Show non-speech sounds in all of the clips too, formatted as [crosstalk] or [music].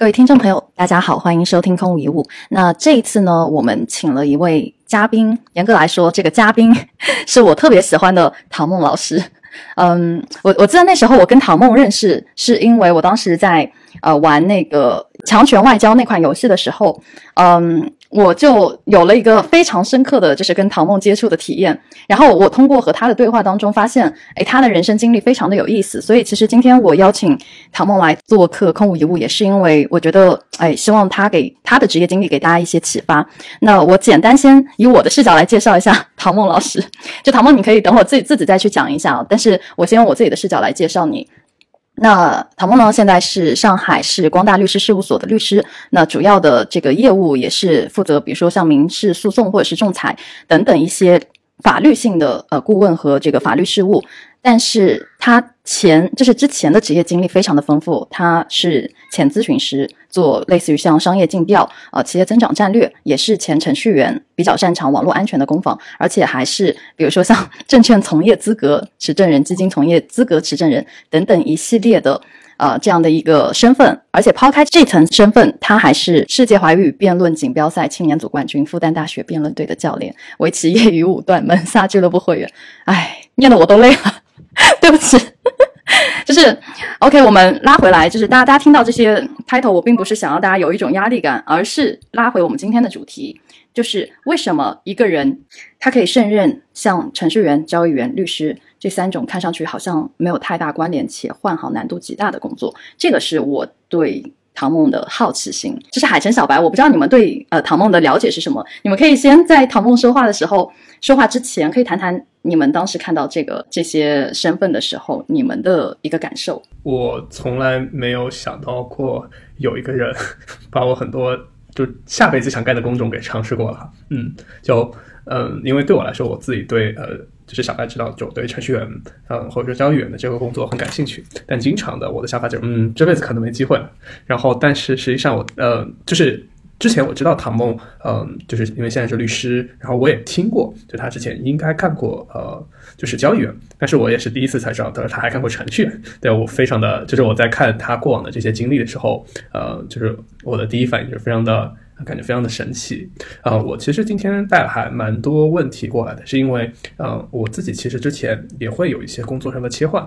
各位听众朋友，大家好，欢迎收听空无一物。那这一次呢，我们请了一位嘉宾，严格来说，这个嘉宾是我特别喜欢的唐梦老师。嗯，我我记得那时候我跟唐梦认识，是因为我当时在呃玩那个强权外交那款游戏的时候，嗯。我就有了一个非常深刻的就是跟唐梦接触的体验，然后我通过和他的对话当中发现，哎，他的人生经历非常的有意思，所以其实今天我邀请唐梦来做客空无一物，也是因为我觉得，哎，希望他给他的职业经历给大家一些启发。那我简单先以我的视角来介绍一下唐梦老师，就唐梦，你可以等会自己自己再去讲一下啊，但是我先用我自己的视角来介绍你。那唐梦呢？现在是上海市光大律师事务所的律师。那主要的这个业务也是负责，比如说像民事诉讼或者是仲裁等等一些法律性的呃顾问和这个法律事务。但是他前就是之前的职业经历非常的丰富，他是前咨询师，做类似于像商业竞调、呃企业增长战略，也是前程序员，比较擅长网络安全的攻防，而且还是比如说像证券从业资格持证人、基金从业资格持证人等等一系列的呃这样的一个身份，而且抛开这层身份，他还是世界华语辩论锦标赛青年组冠军、复旦大学辩论队的教练、围棋业余五段、门萨俱乐部会员，哎，念的我都累了。[laughs] 对不起，[laughs] 就是 OK。我们拉回来，就是大家大家听到这些 title，我并不是想要大家有一种压力感，而是拉回我们今天的主题，就是为什么一个人他可以胜任像程序员、交易员、律师这三种看上去好像没有太大关联且换行难度极大的工作？这个是我对唐梦的好奇心。这是海城小白，我不知道你们对呃唐梦的了解是什么？你们可以先在唐梦说话的时候，说话之前可以谈谈。你们当时看到这个这些身份的时候，你们的一个感受？我从来没有想到过有一个人 [laughs] 把我很多就下辈子想干的工种给尝试过了。嗯，就嗯，因为对我来说，我自己对呃，就是小白知道，就对程序员嗯或者说交易员的这个工作很感兴趣。但经常的我的想法就是，嗯，这辈子可能没机会了。然后，但是实际上我呃，就是。之前我知道唐梦，嗯，就是因为现在是律师，然后我也听过，就他之前应该干过，呃，就是交易员，但是我也是第一次才知道，他说他还干过程序员。对我非常的，就是我在看他过往的这些经历的时候，呃，就是我的第一反应就是非常的感觉非常的神奇。啊，我其实今天带了还蛮多问题过来的，是因为，嗯，我自己其实之前也会有一些工作上的切换。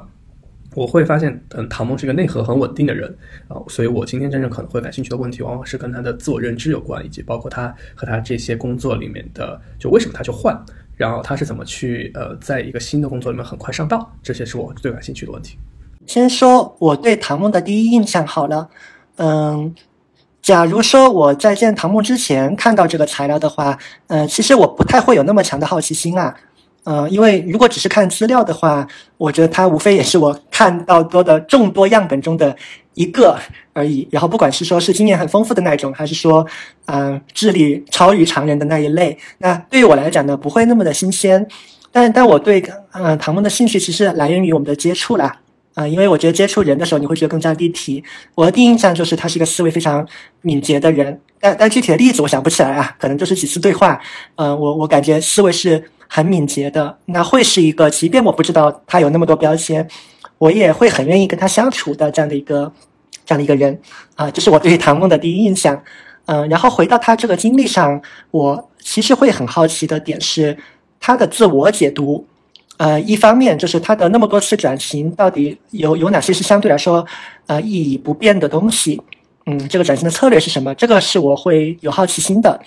我会发现，嗯，唐梦是一个内核很稳定的人啊，所以我今天真正可能会感兴趣的问题，往往是跟他的自我认知有关，以及包括他和他这些工作里面的，就为什么他去换，然后他是怎么去呃，在一个新的工作里面很快上道，这些是我最感兴趣的问题。先说我对唐梦的第一印象好了，嗯，假如说我在见唐梦之前看到这个材料的话，嗯，其实我不太会有那么强的好奇心啊。呃，因为如果只是看资料的话，我觉得它无非也是我看到多的众多样本中的一个而已。然后，不管是说是经验很丰富的那种，还是说，嗯，智力超于常人的那一类，那对于我来讲呢，不会那么的新鲜。但但我对嗯唐梦的兴趣其实来源于我们的接触啦，啊，因为我觉得接触人的时候，你会觉得更加立体。我的第一印象就是他是一个思维非常敏捷的人，但但具体的例子我想不起来啊，可能就是几次对话，嗯，我我感觉思维是。很敏捷的，那会是一个，即便我不知道他有那么多标签，我也会很愿意跟他相处的这样的一个这样的一个人啊，这是我对唐梦的第一印象。嗯，然后回到他这个经历上，我其实会很好奇的点是他的自我解读。呃，一方面就是他的那么多次转型，到底有有哪些是相对来说呃意义不变的东西？嗯，这个转型的策略是什么？这个是我会有好奇心的。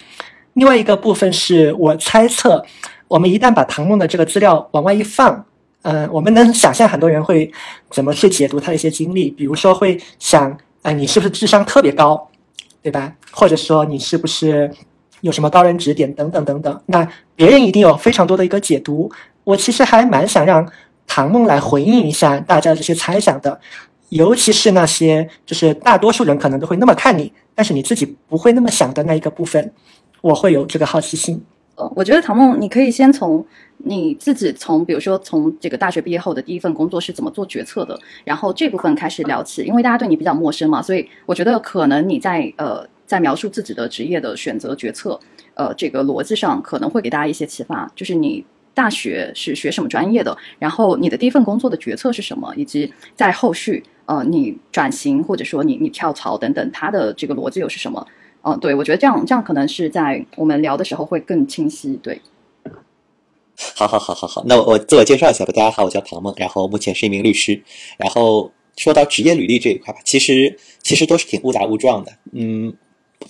另外一个部分是我猜测。我们一旦把唐梦的这个资料往外一放，呃，我们能想象很多人会怎么去解读他的一些经历，比如说会想，哎，你是不是智商特别高，对吧？或者说你是不是有什么高人指点等等等等？那别人一定有非常多的一个解读。我其实还蛮想让唐梦来回应一下大家这些猜想的，尤其是那些就是大多数人可能都会那么看你，但是你自己不会那么想的那一个部分，我会有这个好奇心。呃，我觉得唐梦，你可以先从你自己从，比如说从这个大学毕业后的第一份工作是怎么做决策的，然后这部分开始聊起，因为大家对你比较陌生嘛，所以我觉得可能你在呃在描述自己的职业的选择决策，呃这个逻辑上可能会给大家一些启发，就是你大学是学什么专业的，然后你的第一份工作的决策是什么，以及在后续呃你转型或者说你你跳槽等等，它的这个逻辑又是什么？嗯，对我觉得这样这样可能是在我们聊的时候会更清晰。对，好好好好好，那我我自我介绍一下吧。大家好，我叫唐梦，然后目前是一名律师。然后说到职业履历这一块吧，其实其实都是挺误打误撞的。嗯。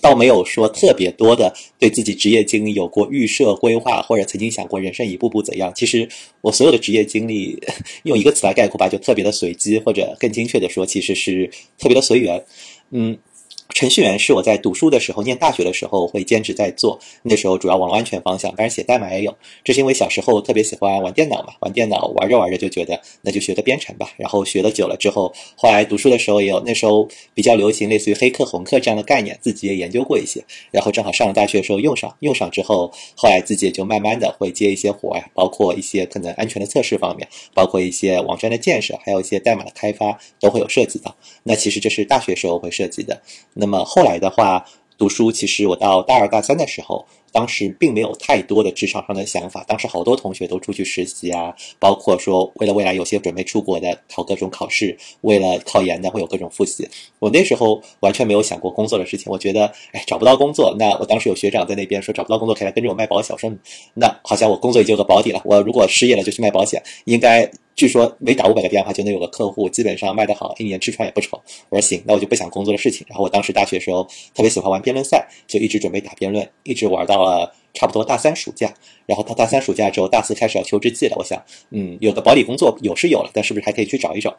倒没有说特别多的对自己职业经历有过预设规划，或者曾经想过人生一步步怎样。其实我所有的职业经历，用一个词来概括吧，就特别的随机，或者更精确的说，其实是特别的随缘。嗯。程序员是我在读书的时候，念大学的时候会兼职在做。那时候主要网络安全方向，当然写代码也有。这是因为小时候特别喜欢玩电脑嘛，玩电脑玩着玩着就觉得那就学个编程吧。然后学了久了之后，后来读书的时候也有，那时候比较流行类似于黑客、红客这样的概念，自己也研究过一些。然后正好上了大学的时候用上，用上之后，后来自己也就慢慢的会接一些活呀，包括一些可能安全的测试方面，包括一些网站的建设，还有一些代码的开发都会有涉及到。那其实这是大学时候会涉及的。那那么后来的话，读书其实我到大二大三的时候。当时并没有太多的职场上的想法，当时好多同学都出去实习啊，包括说为了未来有些准备出国的考各种考试，为了考研的会有各种复习。我那时候完全没有想过工作的事情，我觉得哎找不到工作，那我当时有学长在那边说找不到工作可以来跟着我卖保险，说那好像我工作已经有个保底了，我如果失业了就去卖保险，应该据说每打五百个电话就能有个客户，基本上卖得好，一年吃穿也不愁。我说行，那我就不想工作的事情。然后我当时大学时候特别喜欢玩辩论赛，就一直准备打辩论，一直玩到。了，差不多大三暑假，然后到大三暑假之后，大四开始要求职季了。我想，嗯，有的保底工作有是有了，但是不是还可以去找一找？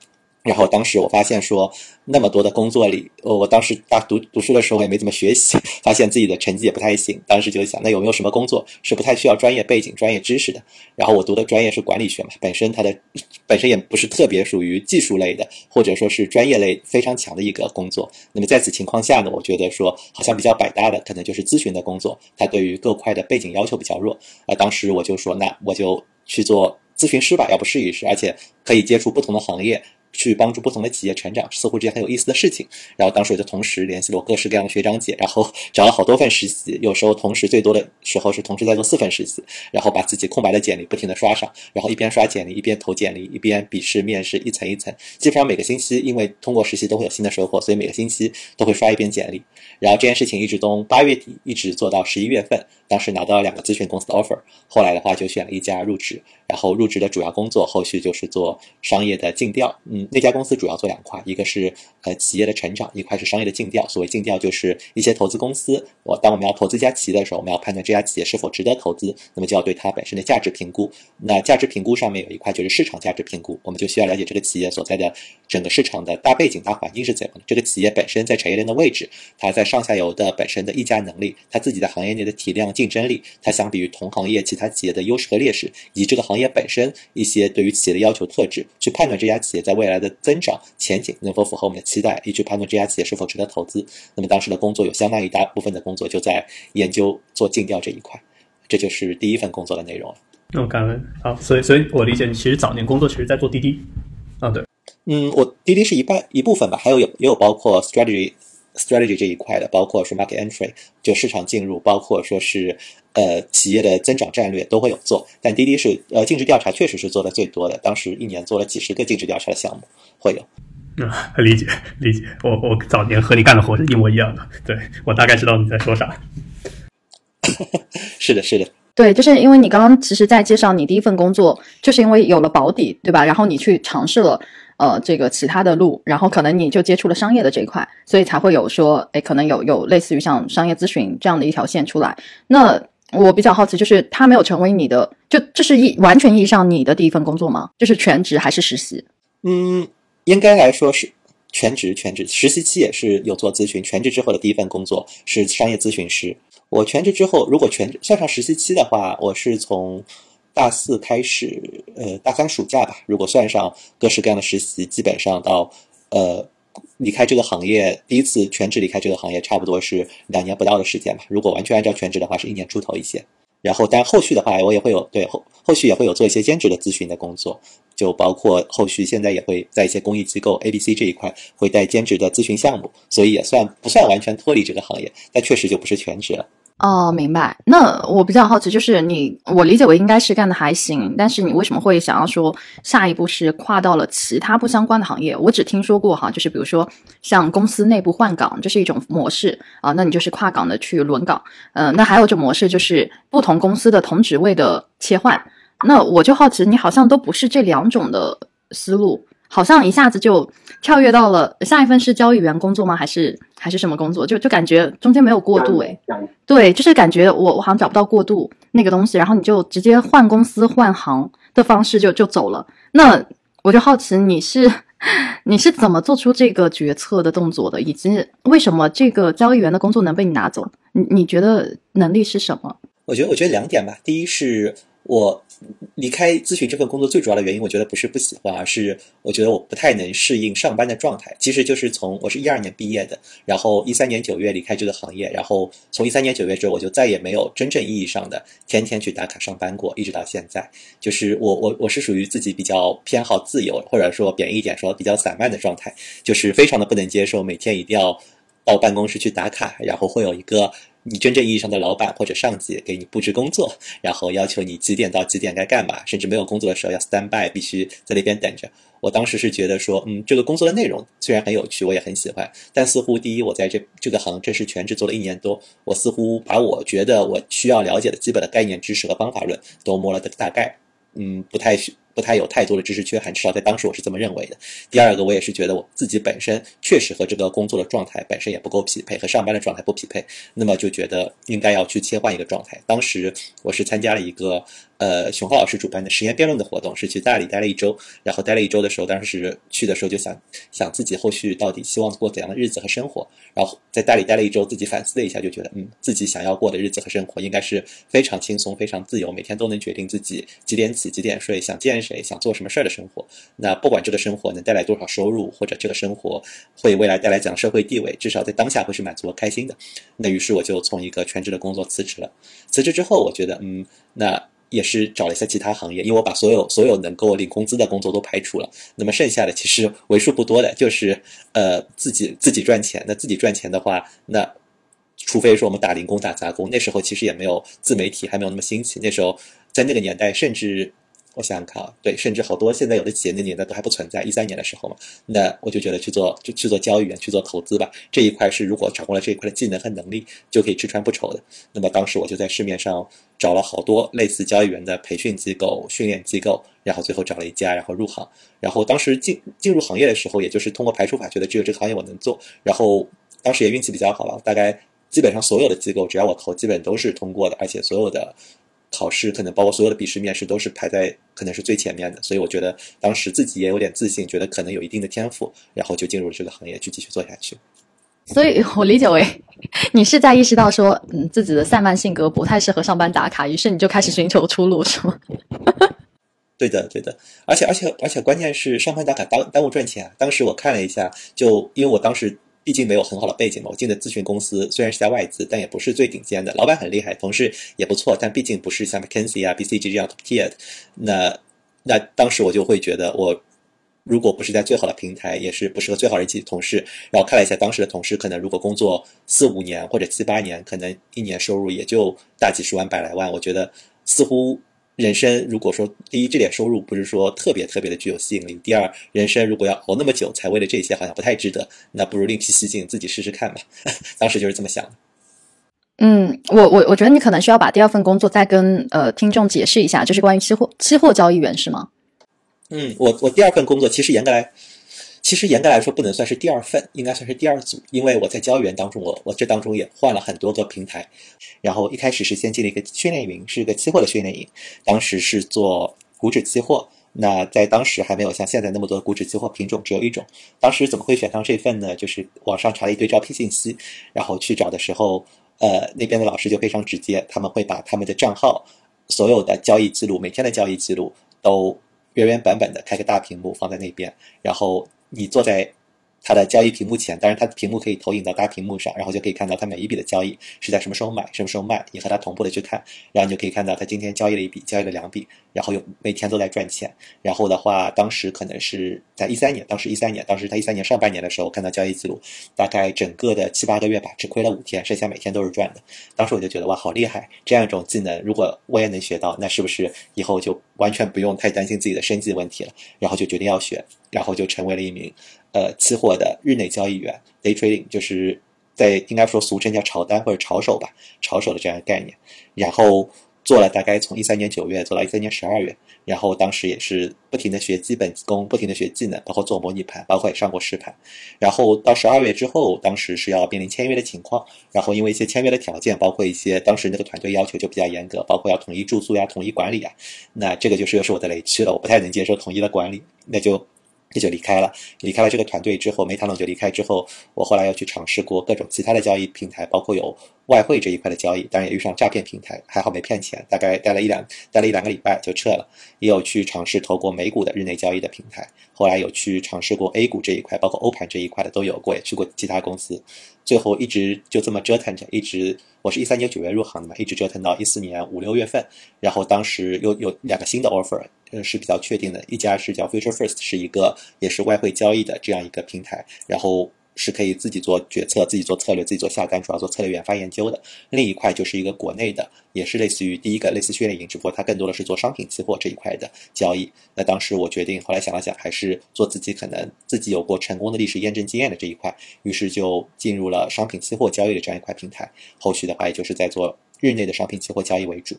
然后当时我发现说，那么多的工作里，我当时大读读书的时候也没怎么学习，[laughs] 发现自己的成绩也不太行。当时就想，那有没有什么工作是不太需要专业背景、专业知识的？然后我读的专业是管理学嘛，本身它的 [laughs] 本身也不是特别属于技术类的，或者说是专业类非常强的一个工作。那么在此情况下呢，我觉得说好像比较百搭的，可能就是咨询的工作，它对于各块的背景要求比较弱。啊，当时我就说，那我就去做咨询师吧，要不试一试，而且可以接触不同的行业。去帮助不同的企业成长，似乎是件很有意思的事情。然后当时我就同时联系了我各式各样的学长姐，然后找了好多份实习。有时候同时最多的时候是同时在做四份实习，然后把自己空白的简历不停的刷上，然后一边刷简历一边投简历，一边笔试面试，一层一层。基本上每个星期，因为通过实习都会有新的收获，所以每个星期都会刷一遍简历。然后这件事情一直从八月底一直做到十一月份，当时拿到了两个咨询公司的 offer，后来的话就选了一家入职。然后入职的主要工作，后续就是做商业的尽调。嗯，那家公司主要做两块，一个是呃企业的成长，一块是商业的尽调。所谓尽调，就是一些投资公司，我当我们要投资一家企业的时候，我们要判断这家企业是否值得投资，那么就要对它本身的价值评估。那价值评估上面有一块就是市场价值评估，我们就需要了解这个企业所在的整个市场的大背景、大环境是怎样的，这个企业本身在产业链的位置，它在上下游的本身的议价能力，它自己的行业内的体量、竞争力，它相比于同行业其他企业的优势和劣势，以及这个行业。本身一些对于企业的要求特质，去判断这家企业在未来的增长前景能否符合我们的期待，以及判断这家企业是否值得投资。那么当时的工作有相当一大部分的工作就在研究做尽调这一块，这就是第一份工作的内容了。那我感恩好，所以所以我理解你其实早年工作其实在做滴滴啊，对，嗯，我滴滴是一半一部分吧，还有有也有包括 strategy。Strategy 这一块的，包括说 market entry 就市场进入，包括说是呃企业的增长战略都会有做。但滴滴是呃尽职调查确实是做的最多的，当时一年做了几十个尽职调查的项目，会有。嗯，理解理解。我我早年和你干的活是一模一样的，对我大概知道你在说啥。[laughs] 是的，是的。对，就是因为你刚刚其实在介绍你第一份工作，就是因为有了保底，对吧？然后你去尝试了。呃，这个其他的路，然后可能你就接触了商业的这一块，所以才会有说，哎，可能有有类似于像商业咨询这样的一条线出来。那我比较好奇，就是他没有成为你的，就这是一完全意义上你的第一份工作吗？就是全职还是实习？嗯，应该来说是全职，全职。实习期也是有做咨询，全职之后的第一份工作是商业咨询师。我全职之后，如果全职算上实习期的话，我是从。大四开始，呃，大三暑假吧。如果算上各式各样的实习，基本上到呃离开这个行业，第一次全职离开这个行业，差不多是两年不到的时间吧。如果完全按照全职的话，是一年出头一些。然后，但后续的话，我也会有对后后续也会有做一些兼职的咨询的工作，就包括后续现在也会在一些公益机构 A、B、C 这一块会带兼职的咨询项目，所以也算不算完全脱离这个行业，但确实就不是全职了。哦，明白。那我比较好奇，就是你，我理解为应该是干的还行，但是你为什么会想要说下一步是跨到了其他不相关的行业？我只听说过哈，就是比如说像公司内部换岗，这是一种模式啊，那你就是跨岗的去轮岗。嗯，那还有一种模式就是不同公司的同职位的切换。那我就好奇，你好像都不是这两种的思路。好像一下子就跳跃到了下一份是交易员工作吗？还是还是什么工作？就就感觉中间没有过渡诶。对，就是感觉我我好像找不到过渡那个东西，然后你就直接换公司换行的方式就就走了。那我就好奇你是 [laughs] 你是怎么做出这个决策的动作的，以及为什么这个交易员的工作能被你拿走？你你觉得能力是什么？我觉得我觉得两点吧，第一是。我离开咨询这份工作最主要的原因，我觉得不是不喜欢，而是我觉得我不太能适应上班的状态。其实就是从我是一二年毕业的，然后一三年九月离开这个行业，然后从一三年九月之后，我就再也没有真正意义上的天天去打卡上班过，一直到现在。就是我我我是属于自己比较偏好自由，或者说贬义一点说比较散漫的状态，就是非常的不能接受每天一定要到办公室去打卡，然后会有一个。你真正意义上的老板或者上级给你布置工作，然后要求你几点到几点该干嘛，甚至没有工作的时候要 stand by，必须在那边等着。我当时是觉得说，嗯，这个工作的内容虽然很有趣，我也很喜欢，但似乎第一，我在这这个行正式全职做了一年多，我似乎把我觉得我需要了解的基本的概念知识和方法论都摸了个大概，嗯，不太。不太有太多的知识缺憾，至少在当时我是这么认为的。第二个，我也是觉得我自己本身确实和这个工作的状态本身也不够匹配，和上班的状态不匹配，那么就觉得应该要去切换一个状态。当时我是参加了一个。呃，熊浩老师主办的实验辩论的活动是去大理待了一周，然后待了一周的时候，当时去的时候就想想自己后续到底希望过怎样的日子和生活。然后在大理待了一周，自己反思了一下，就觉得，嗯，自己想要过的日子和生活应该是非常轻松、非常自由，每天都能决定自己几点起、几点睡，想见谁、想做什么事儿的生活。那不管这个生活能带来多少收入，或者这个生活会未来带来怎样社会地位，至少在当下会是满足我开心的。那于是我就从一个全职的工作辞职了。辞职之后，我觉得，嗯，那。也是找了一下其他行业，因为我把所有所有能够领工资的工作都排除了，那么剩下的其实为数不多的，就是呃自己自己赚钱。那自己赚钱的话，那除非说我们打零工打杂工，那时候其实也没有自媒体，还没有那么兴起。那时候在那个年代，甚至。我想想看啊，对，甚至好多现在有的企业那年代都还不存在，一三年的时候嘛，那我就觉得去做就去做交易员，去做投资吧。这一块是如果掌握了这一块的技能和能力，就可以吃穿不愁的。那么当时我就在市面上找了好多类似交易员的培训机构、训练机构，然后最后找了一家，然后入行。然后当时进进入行业的时候，也就是通过排除法，觉得只有这个行业我能做。然后当时也运气比较好了，大概基本上所有的机构只要我投，基本都是通过的，而且所有的。考试可能包括所有的笔试、面试都是排在可能是最前面的，所以我觉得当时自己也有点自信，觉得可能有一定的天赋，然后就进入了这个行业去继续做下去。所以我理解为你是在意识到说，嗯，自己的散漫性格不太适合上班打卡，于是你就开始寻求出路，是吗？[laughs] 对的，对的，而且而且而且关键是上班打卡耽耽误赚钱。当时我看了一下，就因为我当时。毕竟没有很好的背景嘛，我进的咨询公司虽然是在外资，但也不是最顶尖的。老板很厉害，同事也不错，但毕竟不是像 McKinsey 啊、BCG 这样 top tier。那那当时我就会觉得，我如果不是在最好的平台，也是不适合最好的一起同事。然后看了一下当时的同事，可能如果工作四五年或者七八年，可能一年收入也就大几十万、百来万。我觉得似乎。人生如果说第一这点收入不是说特别特别的具有吸引力，第二人生如果要熬那么久才为了这些，好像不太值得。那不如另辟蹊径，自己试试看吧。[laughs] 当时就是这么想的。嗯，我我我觉得你可能需要把第二份工作再跟呃听众解释一下，就是关于期货期货交易员是吗？嗯，我我第二份工作其实严格来。其实严格来说，不能算是第二份，应该算是第二组，因为我在交易员当中，我我这当中也换了很多个平台。然后一开始是先进了一个训练营，是一个期货的训练营，当时是做股指期货。那在当时还没有像现在那么多股指期货品种，只有一种。当时怎么会选上这份呢？就是网上查了一堆招聘信息，然后去找的时候，呃，那边的老师就非常直接，他们会把他们的账号所有的交易记录，每天的交易记录都原原本本的开个大屏幕放在那边，然后。你坐在它的交易屏幕前，当然它的屏幕可以投影到大屏幕上，然后就可以看到它每一笔的交易是在什么时候买，什么时候卖，你和它同步的去看，然后你就可以看到它今天交易了一笔，交易了两笔，然后有每天都在赚钱。然后的话，当时可能是在一三年，当时一三年，当时它一三年上半年的时候看到交易记录，大概整个的七八个月吧，只亏了五天，剩下每天都是赚的。当时我就觉得哇，好厉害！这样一种技能，如果我也能学到，那是不是以后就完全不用太担心自己的生计问题了？然后就决定要学，然后就成为了一名。呃，期货的日内交易员，day trading，就是在应该说俗称叫炒单或者炒手吧，炒手的这样的概念。然后做了大概从一三年九月做到一三年十二月，然后当时也是不停的学基本功，不停的学技能，包括做模拟盘，包括也上过实盘。然后到十二月之后，当时是要面临签约的情况，然后因为一些签约的条件，包括一些当时那个团队要求就比较严格，包括要统一住宿呀、统一管理啊，那这个就是又是我的雷区了，我不太能接受统一的管理，那就。也就离开了，离开了这个团队之后，没谈拢就离开之后，我后来又去尝试过各种其他的交易平台，包括有外汇这一块的交易，当然也遇上诈骗平台，还好没骗钱，大概待了一两待了一两个礼拜就撤了。也有去尝试投过美股的日内交易的平台，后来有去尝试过 A 股这一块，包括欧盘这一块的都有过，也去过其他公司，最后一直就这么折腾着，一直我是一三年九月入行的嘛，一直折腾到一四年五六月份，然后当时又有两个新的 offer。呃，是比较确定的。一家是叫 Future First，是一个也是外汇交易的这样一个平台，然后是可以自己做决策、自己做策略、自己做下单，主要做策略研发研究的。另一块就是一个国内的，也是类似于第一个类似训练营，只不过它更多的是做商品期货这一块的交易。那当时我决定，后来想了想，还是做自己可能自己有过成功的历史验证经验的这一块，于是就进入了商品期货交易的这样一块平台。后续的话，也就是在做日内的商品期货交易为主。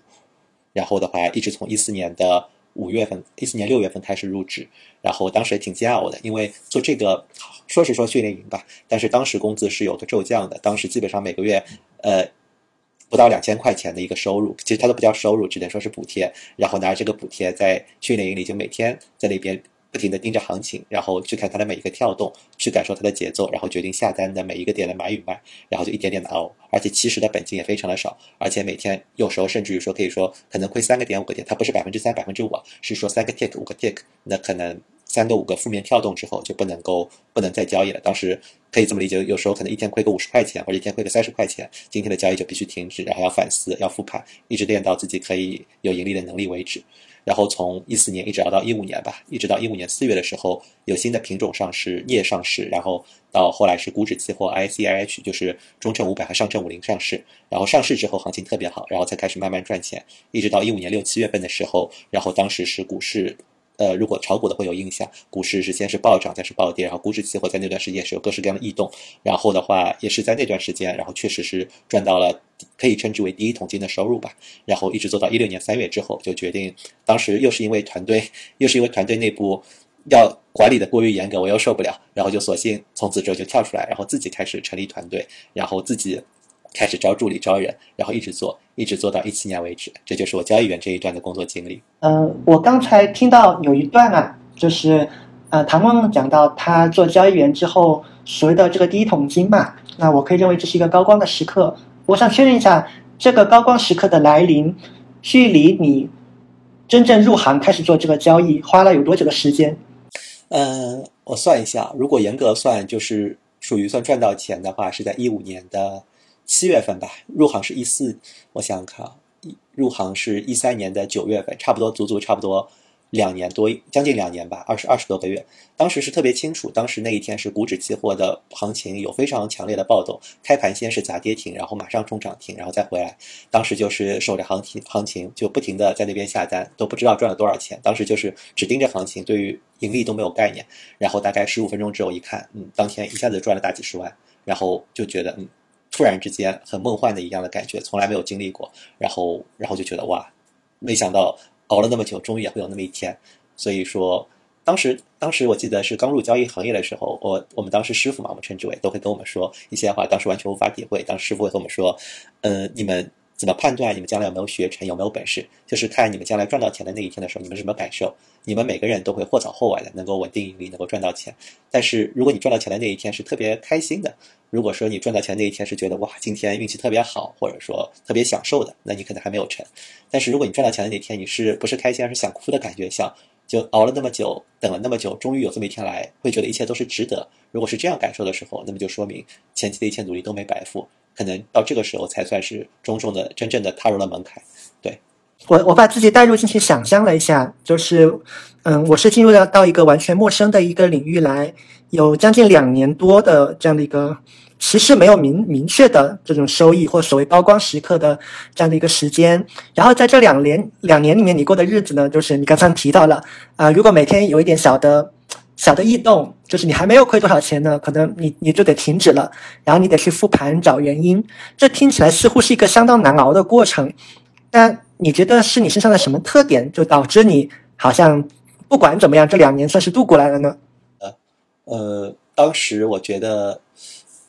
然后的话，一直从一四年的。五月份，一四年六月份开始入职，然后当时也挺煎熬的，因为做这个说是说训练营吧，但是当时工资是有的骤降的，当时基本上每个月呃不到两千块钱的一个收入，其实它都不叫收入，只能说是补贴，然后拿这个补贴在训练营里就每天在那边。不停地盯着行情，然后去看它的每一个跳动，去感受它的节奏，然后决定下单的每一个点的买与卖，然后就一点点的熬。而且其实的本金也非常的少，而且每天有时候甚至于说可以说可能亏三个点五个点，它不是百分之三百分之五，是说三个 tick 五个 tick，那可能三个五个负面跳动之后就不能够不能再交易了。当时可以这么理解，有时候可能一天亏个五十块钱，或者一天亏个三十块钱，今天的交易就必须停止，然后要反思，要复盘，一直练到自己可以有盈利的能力为止。然后从一四年一直熬到一五年吧，一直到一五年四月的时候，有新的品种上市，镍上市，然后到后来是股指期货 ICIH，就是中证五百和上证五零上市。然后上市之后行情特别好，然后才开始慢慢赚钱，一直到一五年六七月份的时候，然后当时是股市。呃，如果炒股的会有印象，股市是先是暴涨，再是暴跌，然后股指期货在那段时间是有各式各样的异动，然后的话也是在那段时间，然后确实是赚到了可以称之为第一桶金的收入吧，然后一直做到一六年三月之后，就决定，当时又是因为团队，又是因为团队内部要管理的过于严格，我又受不了，然后就索性从此之后就跳出来，然后自己开始成立团队，然后自己。开始招助理招人，然后一直做，一直做到一七年为止。这就是我交易员这一段的工作经历。嗯，我刚才听到有一段啊，就是呃，唐梦讲到他做交易员之后所谓的这个第一桶金嘛，那我可以认为这是一个高光的时刻。我想确认一下，这个高光时刻的来临，距离你真正入行开始做这个交易花了有多久的时间？嗯，我算一下，如果严格算，就是属于算赚到钱的话，是在一五年的。七月份吧，入行是一四，我想想看啊，入行是一三年的九月份，差不多足足差不多两年多，将近两年吧，二十二十多个月。当时是特别清楚，当时那一天是股指期货的行情有非常强烈的暴动，开盘先是砸跌停，然后马上冲涨停，然后再回来。当时就是守着行情，行情就不停的在那边下单，都不知道赚了多少钱。当时就是只盯着行情，对于盈利都没有概念。然后大概十五分钟之后一看，嗯，当天一下子赚了大几十万，然后就觉得嗯。突然之间，很梦幻的一样的感觉，从来没有经历过。然后，然后就觉得哇，没想到熬了那么久，终于也会有那么一天。所以说，当时，当时我记得是刚入交易行业的时候，我我们当时师傅嘛，我们称之为都会跟我们说一些话，当时完全无法体会。当时师傅会跟我们说，嗯，你们。怎么判断你们将来有没有学成，有没有本事？就是看你们将来赚到钱的那一天的时候，你们什么感受？你们每个人都会或早或晚的能够稳定盈利，能够赚到钱。但是如果你赚到钱的那一天是特别开心的，如果说你赚到钱那一天是觉得哇，今天运气特别好，或者说特别享受的，那你可能还没有成。但是如果你赚到钱的那天你是不是开心而是想哭的感觉，想就熬了那么久，等了那么久，终于有这么一天来，会觉得一切都是值得。如果是这样感受的时候，那么就说明前期的一切努力都没白付，可能到这个时候才算是重重的、真正的踏入了门槛。对我，我把自己带入进去，想象了一下，就是，嗯，我是进入到到一个完全陌生的一个领域来，有将近两年多的这样的一个。其实没有明明确的这种收益或所谓高光时刻的这样的一个时间，然后在这两年两年里面，你过的日子呢，就是你刚才提到了啊，如果每天有一点小的小的异动，就是你还没有亏多少钱呢，可能你你就得停止了，然后你得去复盘找原因，这听起来似乎是一个相当难熬的过程。但你觉得是你身上的什么特点，就导致你好像不管怎么样，这两年算是度过来了呢？呃呃，当时我觉得。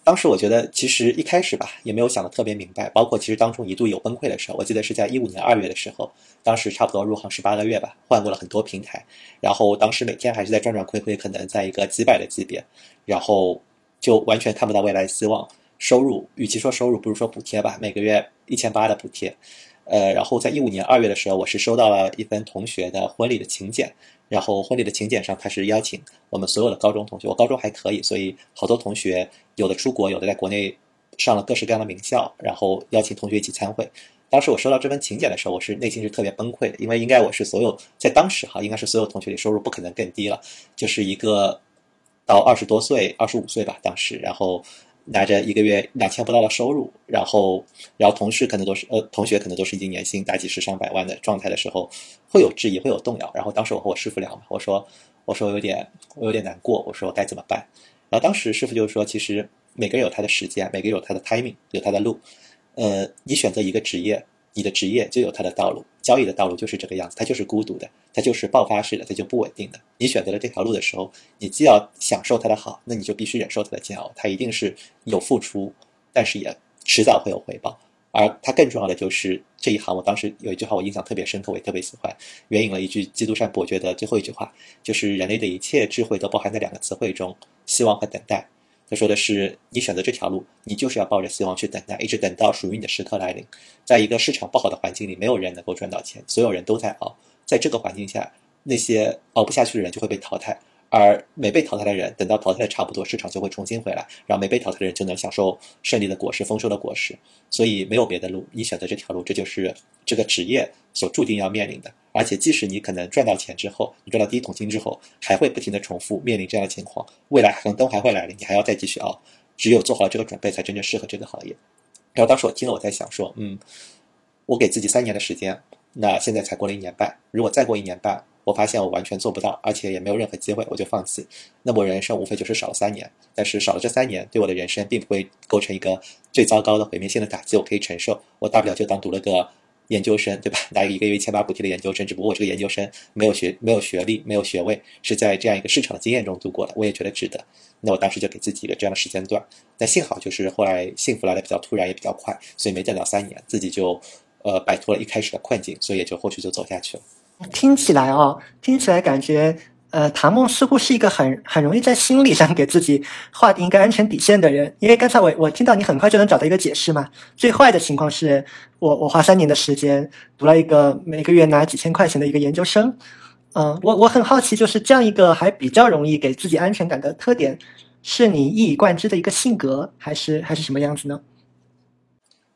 当时我觉得，其实一开始吧，也没有想的特别明白。包括其实当中一度有崩溃的时候，我记得是在一五年二月的时候，当时差不多入行十八个月吧，换过了很多平台，然后当时每天还是在赚赚亏亏，可能在一个几百的级别，然后就完全看不到未来希望。收入，与其说收入，不如说补贴吧，每个月一千八的补贴。呃，然后在一五年二月的时候，我是收到了一份同学的婚礼的请柬。然后婚礼的请柬上，他是邀请我们所有的高中同学。我高中还可以，所以好多同学有的出国，有的在国内上了各式各样的名校，然后邀请同学一起参会。当时我收到这份请柬的时候，我是内心是特别崩溃的，因为应该我是所有在当时哈，应该是所有同学里收入不可能更低了，就是一个到二十多岁、二十五岁吧，当时，然后。拿着一个月两千不到的收入，然后，然后同事可能都是呃，同学可能都是已经年薪大几十上百万的状态的时候，会有质疑，会有动摇。然后当时我和我师傅聊嘛，我说，我说我有点，我有点难过，我说我该怎么办？然后当时师傅就说，其实每个人有他的时间，每个人有他的 timing，有他的路。呃，你选择一个职业。你的职业就有它的道路，交易的道路就是这个样子，它就是孤独的，它就是爆发式的，它就不稳定的。你选择了这条路的时候，你既要享受它的好，那你就必须忍受它的煎熬，它一定是有付出，但是也迟早会有回报。而它更重要的就是这一行，我当时有一句话我印象特别深刻，我也特别喜欢，援引了一句基督山伯爵的最后一句话，就是人类的一切智慧都包含在两个词汇中：希望和等待。他说的是，你选择这条路，你就是要抱着希望去等待，一直等到属于你的时刻来临。在一个市场不好的环境里，没有人能够赚到钱，所有人都在熬。在这个环境下，那些熬不下去的人就会被淘汰。而没被淘汰的人，等到淘汰的差不多，市场就会重新回来，然后没被淘汰的人就能享受胜利的果实、丰收的果实。所以没有别的路，你选择这条路，这就是这个职业所注定要面临的。而且，即使你可能赚到钱之后，你赚到第一桶金之后，还会不停的重复面临这样的情况，未来可能都还会来临，你还要再继续熬。只有做好这个准备，才真正适合这个行业。然后当时我听了，我在想说，嗯，我给自己三年的时间，那现在才过了一年半，如果再过一年半。我发现我完全做不到，而且也没有任何机会，我就放弃。那么人生无非就是少了三年，但是少了这三年，对我的人生并不会构成一个最糟糕的毁灭性的打击，我可以承受。我大不了就当读了个研究生，对吧？[laughs] 拿一个月一千八补贴的研究生，只不过我这个研究生没有学、没有学历、没有学位，是在这样一个市场的经验中度过的，我也觉得值得。那我当时就给自己一个这样的时间段。那幸好就是后来幸福来的比较突然，也比较快，所以没等到三年，自己就呃摆脱了一开始的困境，所以也就后续就走下去了。听起来哦，听起来感觉，呃，唐梦似乎是一个很很容易在心理上给自己划定一个安全底线的人。因为刚才我我听到你很快就能找到一个解释嘛。最坏的情况是我我花三年的时间读了一个每个月拿几千块钱的一个研究生。嗯，我我很好奇，就是这样一个还比较容易给自己安全感的特点，是你一以贯之的一个性格，还是还是什么样子呢？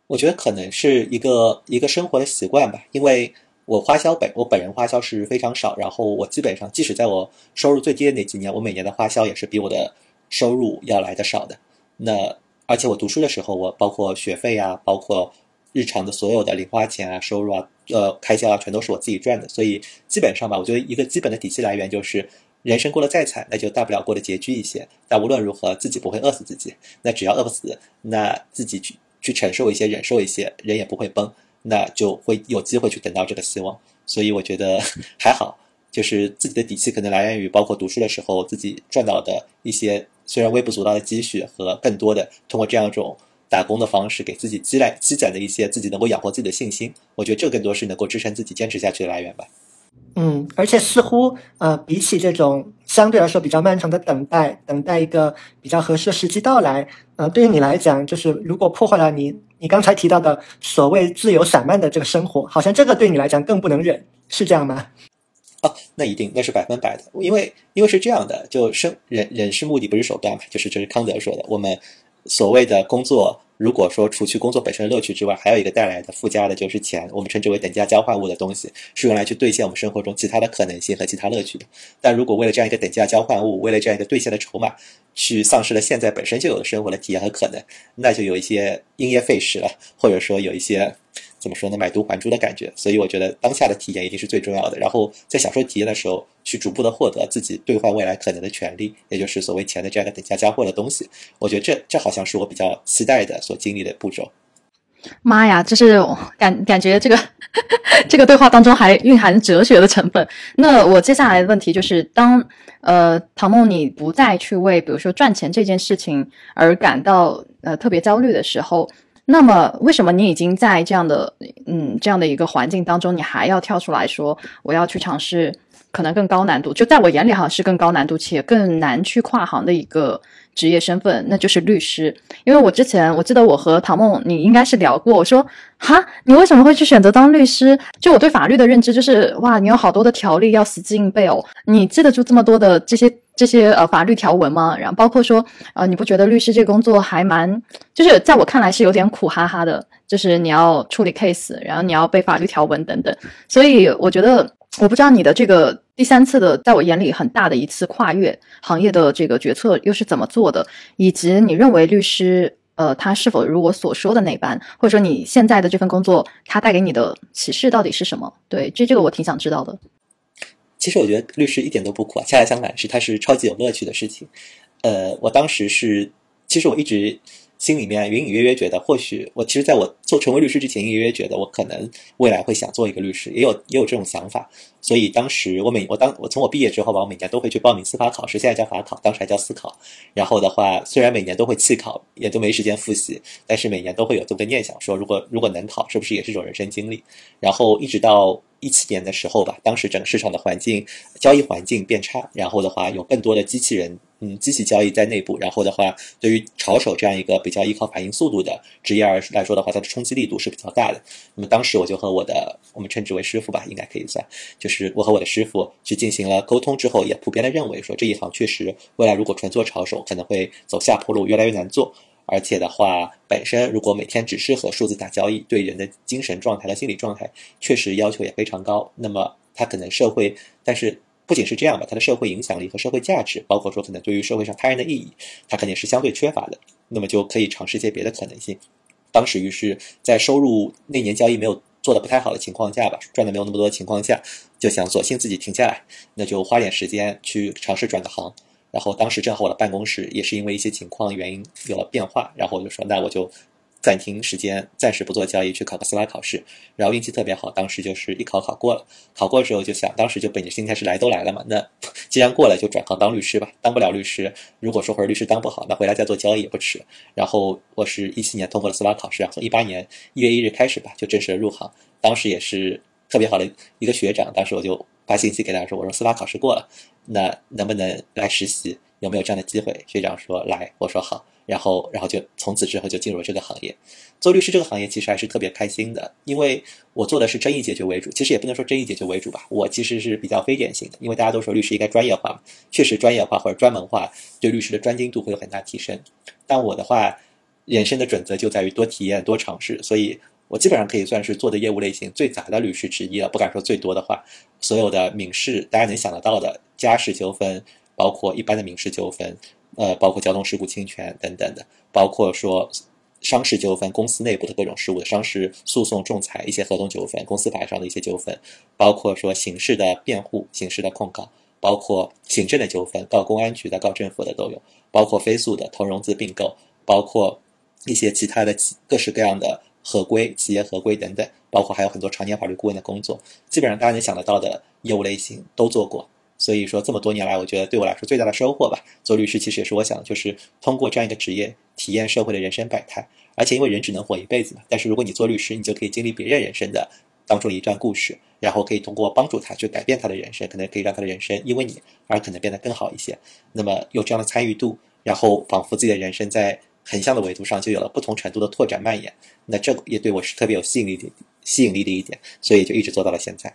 我觉得可能是一个一个生活的习惯吧，因为。我花销本我本人花销是非常少，然后我基本上即使在我收入最低的那几年，我每年的花销也是比我的收入要来的少的。那而且我读书的时候，我包括学费啊，包括日常的所有的零花钱啊、收入啊、呃开销啊，全都是我自己赚的。所以基本上吧，我觉得一个基本的底气来源就是，人生过得再惨，那就大不了过得拮据一些。但无论如何，自己不会饿死自己。那只要饿不死，那自己去去承受一些、忍受一些，人也不会崩。那就会有机会去等到这个希望，所以我觉得 [laughs] 还好，就是自己的底气可能来源于包括读书的时候自己赚到的一些虽然微不足道的积蓄和更多的通过这样一种打工的方式给自己积累积攒的一些自己能够养活自己的信心，我觉得这更多是能够支撑自己坚持下去的来源吧。嗯，而且似乎呃，比起这种相对来说比较漫长的等待，等待一个比较合适的时机到来，呃，对于你来讲，就是如果破坏了你你刚才提到的所谓自由散漫的这个生活，好像这个对你来讲更不能忍，是这样吗？哦，那一定那是百分百的，因为因为是这样的，就生忍忍是目的不是手段嘛，就是这是康德说的，我们所谓的工作。如果说除去工作本身的乐趣之外，还有一个带来的附加的就是钱，我们称之为等价交换物的东西，是用来去兑现我们生活中其他的可能性和其他乐趣的。但如果为了这样一个等价交换物，为了这样一个兑现的筹码，去丧失了现在本身就有的生活的体验和可能，那就有一些因噎废食了，或者说有一些。怎么说呢？买椟还珠的感觉，所以我觉得当下的体验一定是最重要的。然后在享受体验的时候，去逐步的获得自己兑换未来可能的权利，也就是所谓钱的这样一个等价交换的东西。我觉得这这好像是我比较期待的所经历的步骤。妈呀，就是感感觉这个 [laughs] 这个对话当中还蕴含哲学的成分。那我接下来的问题就是，当呃唐梦你不再去为比如说赚钱这件事情而感到呃特别焦虑的时候。那么，为什么你已经在这样的嗯这样的一个环境当中，你还要跳出来说我要去尝试可能更高难度？就在我眼里哈，是更高难度且更难去跨行的一个职业身份，那就是律师。因为我之前我记得我和唐梦你应该是聊过，我说哈，你为什么会去选择当律师？就我对法律的认知就是哇，你有好多的条例要死记硬背哦，你记得住这么多的这些。这些呃法律条文吗？然后包括说，呃，你不觉得律师这个工作还蛮，就是在我看来是有点苦哈哈的，就是你要处理 case，然后你要背法律条文等等。所以我觉得，我不知道你的这个第三次的，在我眼里很大的一次跨越行业的这个决策又是怎么做的，以及你认为律师，呃，他是否如我所说的那般，或者说你现在的这份工作，它带给你的启示到底是什么？对，这这个我挺想知道的。其实我觉得律师一点都不苦啊，恰恰相反，是它是超级有乐趣的事情。呃，我当时是，其实我一直。心里面隐隐约约觉得，或许我其实在我做成为律师之前，隐隐约约觉得我可能未来会想做一个律师，也有也有这种想法。所以当时我每我当我从我毕业之后吧，我每年都会去报名司法考试，现在叫法考，当时还叫司考。然后的话，虽然每年都会弃考，也都没时间复习，但是每年都会有这个念想，说如果如果能考，是不是也是一种人生经历？然后一直到一七年的时候吧，当时整个市场的环境、交易环境变差，然后的话有更多的机器人。嗯，机器交易在内部，然后的话，对于炒手这样一个比较依靠反应速度的职业而来说的话，它的冲击力度是比较大的。那么当时我就和我的，我们称之为师傅吧，应该可以算，就是我和我的师傅去进行了沟通之后，也普遍的认为说这一行确实未来如果纯做炒手，可能会走下坡路，越来越难做。而且的话，本身如果每天只是和数字打交易，对人的精神状态和心理状态确实要求也非常高。那么它可能社会，但是。不仅是这样吧，它的社会影响力和社会价值，包括说可能对于社会上他人的意义，它肯定是相对缺乏的。那么就可以尝试一些别的可能性。当时于是，在收入那年交易没有做的不太好的情况下吧，赚的没有那么多的情况下，就想索性自己停下来，那就花点时间去尝试转个行。然后当时正好我的办公室也是因为一些情况原因有了变化，然后我就说那我就。暂停时间，暂时不做交易，去考个司法考试，然后运气特别好，当时就是一考考过了。考过之后就想，当时就本着心态是来都来了嘛，那 [laughs] 既然过了，就转行当律师吧。当不了律师，如果说或者律师当不好，那回来再做交易也不迟。然后我是一七年通过了司法考试，然后从一八年一月一日开始吧，就正式入行。当时也是特别好的一个学长，当时我就发信息给他说，我说司法考试过了，那能不能来实习？有没有这样的机会？学长说来，我说好。然后，然后就从此之后就进入了这个行业。做律师这个行业其实还是特别开心的，因为我做的是争议解决为主。其实也不能说争议解决为主吧，我其实是比较非典型的，因为大家都说律师应该专业化，确实专业化或者专门化对律师的专精度会有很大提升。但我的话，人生的准则就在于多体验、多尝试，所以我基本上可以算是做的业务类型最杂的律师之一了。不敢说最多的话，所有的民事大家能想得到的家事纠纷，包括一般的民事纠纷。呃，包括交通事故侵权等等的，包括说商事纠纷、公司内部的各种事务的商事诉讼、仲裁、一些合同纠纷、公司法上的一些纠纷，包括说刑事的辩护、刑事的控告，包括行政的纠纷，告公安局的、告政府的都有，包括非诉的、投融资并购，包括一些其他的各式各样的合规、企业合规等等，包括还有很多常年法律顾问的工作，基本上大家能想得到的业务类型都做过。所以说，这么多年来，我觉得对我来说最大的收获吧，做律师其实也是我想，就是通过这样一个职业，体验社会的人生百态。而且因为人只能活一辈子嘛，但是如果你做律师，你就可以经历别人人生的当中一段故事，然后可以通过帮助他去改变他的人生，可能可以让他的人生因为你而可能变得更好一些。那么有这样的参与度，然后仿佛自己的人生在横向的维度上就有了不同程度的拓展蔓延。那这也对我是特别有吸引力的吸引力的一点，所以就一直做到了现在。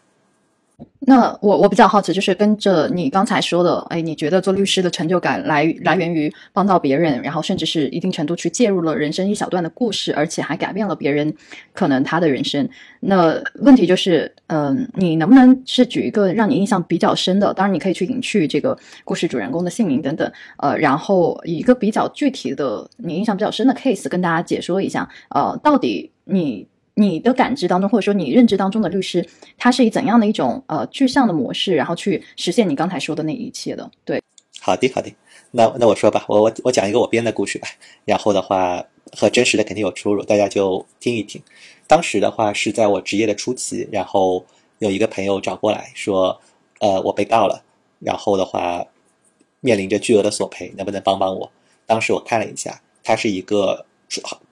那我我比较好奇，就是跟着你刚才说的，哎，你觉得做律师的成就感来来源于帮到别人，然后甚至是一定程度去介入了人生一小段的故事，而且还改变了别人可能他的人生。那问题就是，嗯、你能不能是举一个让你印象比较深的？当然，你可以去隐去这个故事主人公的姓名等等，呃，然后以一个比较具体的你印象比较深的 case 跟大家解说一下，呃，到底你。你的感知当中，或者说你认知当中的律师，他是以怎样的一种呃具象的模式，然后去实现你刚才说的那一切的？对，好的，好的，那那我说吧，我我我讲一个我编的故事吧，然后的话和真实的肯定有出入，大家就听一听。当时的话是在我职业的初期，然后有一个朋友找过来说，呃，我被告了，然后的话面临着巨额的索赔，能不能帮帮我？当时我看了一下，他是一个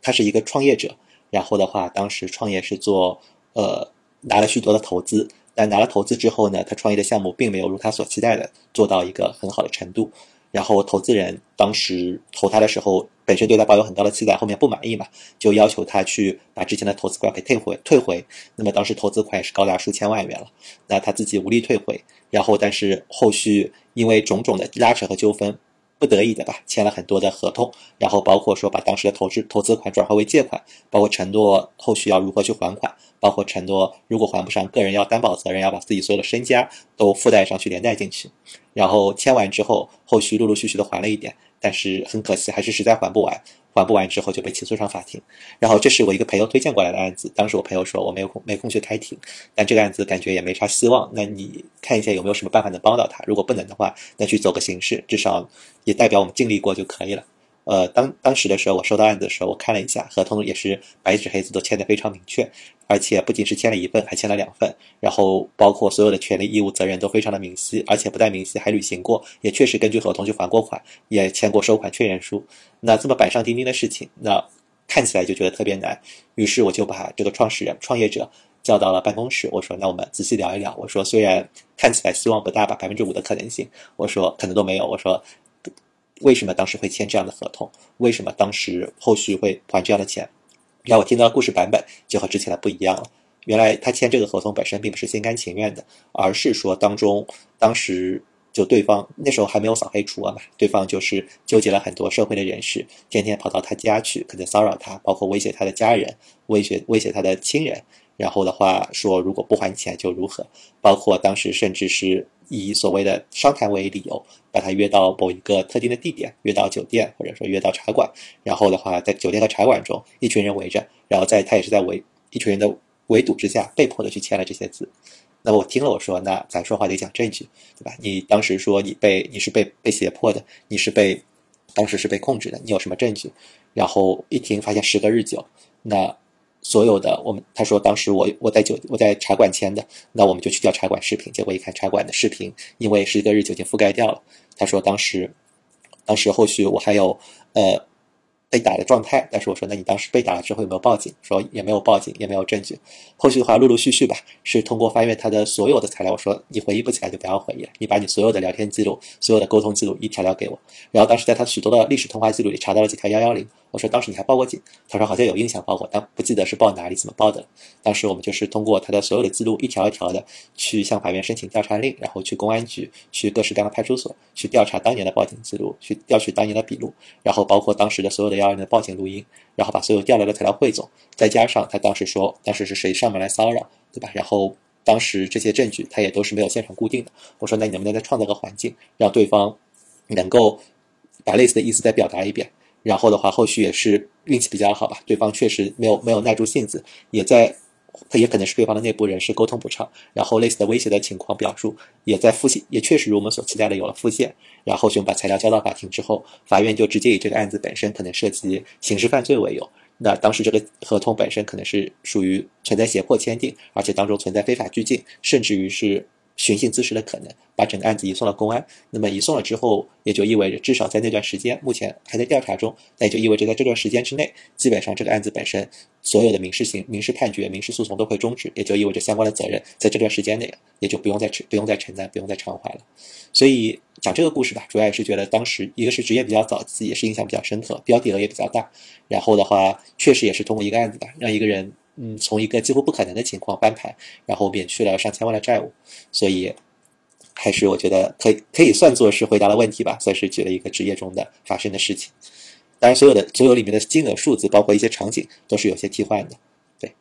他是一个创业者，然后的话当时创业是做呃拿了许多的投资，但拿了投资之后呢，他创业的项目并没有如他所期待的做到一个很好的程度。然后投资人当时投他的时候，本身对他抱有很高的期待，后面不满意嘛，就要求他去把之前的投资款给退回退回。那么当时投资款也是高达数千万元了，那他自己无力退回。然后但是后续因为种种的拉扯和纠纷，不得已的吧，签了很多的合同，然后包括说把当时的投资投资款转化为借款，包括承诺后续要如何去还款，包括承诺如果还不上，个人要担保责任，要把自己所有的身家都附带上去，连带进去。然后签完之后，后续陆陆续续的还了一点，但是很可惜还是实在还不完，还不完之后就被起诉上法庭。然后这是我一个朋友推荐过来的案子，当时我朋友说我没有空没空去开庭，但这个案子感觉也没啥希望，那你看一下有没有什么办法能帮到他？如果不能的话，那去走个形式，至少也代表我们尽力过就可以了。呃，当当时的时候，我收到案子的时候，我看了一下合同，也是白纸黑字都签得非常明确，而且不仅是签了一份，还签了两份，然后包括所有的权利义务责任都非常的明晰，而且不但明晰，还履行过，也确实根据合同去还过款，也签过收款确认书。那这么板上钉钉的事情，那看起来就觉得特别难，于是我就把这个创始人、创业者叫到了办公室，我说：“那我们仔细聊一聊。”我说：“虽然看起来希望不大吧，百分之五的可能性，我说可能都没有。”我说。为什么当时会签这样的合同？为什么当时后续会还这样的钱？让我听到的故事版本就和之前的不一样了。原来他签这个合同本身并不是心甘情愿的，而是说当中当时就对方那时候还没有扫黑除恶嘛，对方就是纠结了很多社会的人士，天天跑到他家去，可能骚扰他，包括威胁他的家人，威胁威胁他的亲人。然后的话说，如果不还钱就如何？包括当时甚至是以所谓的商谈为理由，把他约到某一个特定的地点，约到酒店或者说约到茶馆。然后的话，在酒店和茶馆中，一群人围着，然后在他也是在围一群人的围堵之下，被迫的去签了这些字。那么我听了，我说，那咱说话得讲证据，对吧？你当时说你被你是被被胁迫的，你是被当时是被控制的，你有什么证据？然后一听发现时隔日久，那。所有的我们，他说当时我我在酒我在茶馆签的，那我们就去调茶馆视频，结果一看茶馆的视频，因为十个日久已经覆盖掉了。他说当时，当时后续我还有呃被打的状态，但是我说那你当时被打了之后有没有报警？说也没有报警，也没有证据。后续的话陆陆续续吧，是通过翻阅他的所有的材料，我说你回忆不起来就不要回忆了，你把你所有的聊天记录、所有的沟通记录一条条给我。然后当时在他许多的历史通话记录里查到了几条幺幺零。我说当时你还报过警，他说好像有印象报过，但不记得是报哪里、怎么报的。当时我们就是通过他的所有的记录，一条一条的去向法院申请调查令，然后去公安局、去各式各样的派出所去调查当年的报警记录，去调取当年的笔录，然后包括当时的所有的幺二零的报警录音，然后把所有调来的材料汇总，再加上他当时说当时是谁上门来骚扰，对吧？然后当时这些证据他也都是没有现场固定的。我说那你能不能再创造个环境，让对方能够把类似的意思再表达一遍？然后的话，后续也是运气比较好吧，对方确实没有没有耐住性子，也在，他也可能是对方的内部人士沟通不畅，然后类似的威胁的情况表述也在复现，也确实如我们所期待的有了复现。然后熊把材料交到法庭之后，法院就直接以这个案子本身可能涉及刑事犯罪为由，那当时这个合同本身可能是属于存在胁迫签订，而且当中存在非法拘禁，甚至于是。寻衅滋事的可能，把整个案子移送了公安。那么移送了之后，也就意味着至少在那段时间，目前还在调查中。那也就意味着在这段时间之内，基本上这个案子本身所有的民事刑、民事判决、民事诉讼都会终止，也就意味着相关的责任在这段时间内也就不用再承、不用再承担、不用再偿还了。所以讲这个故事吧，主要也是觉得当时一个是职业比较早期，也是印象比较深刻，标的额也比较大。然后的话，确实也是通过一个案子吧，让一个人嗯，从一个几乎不可能的情况翻盘，然后免去了上千万的债务，所以还是我觉得可以可以算作是回答了问题吧，算是举了一个职业中的发生的事情。当然，所有的所有里面的金额数字，包括一些场景，都是有些替换的。对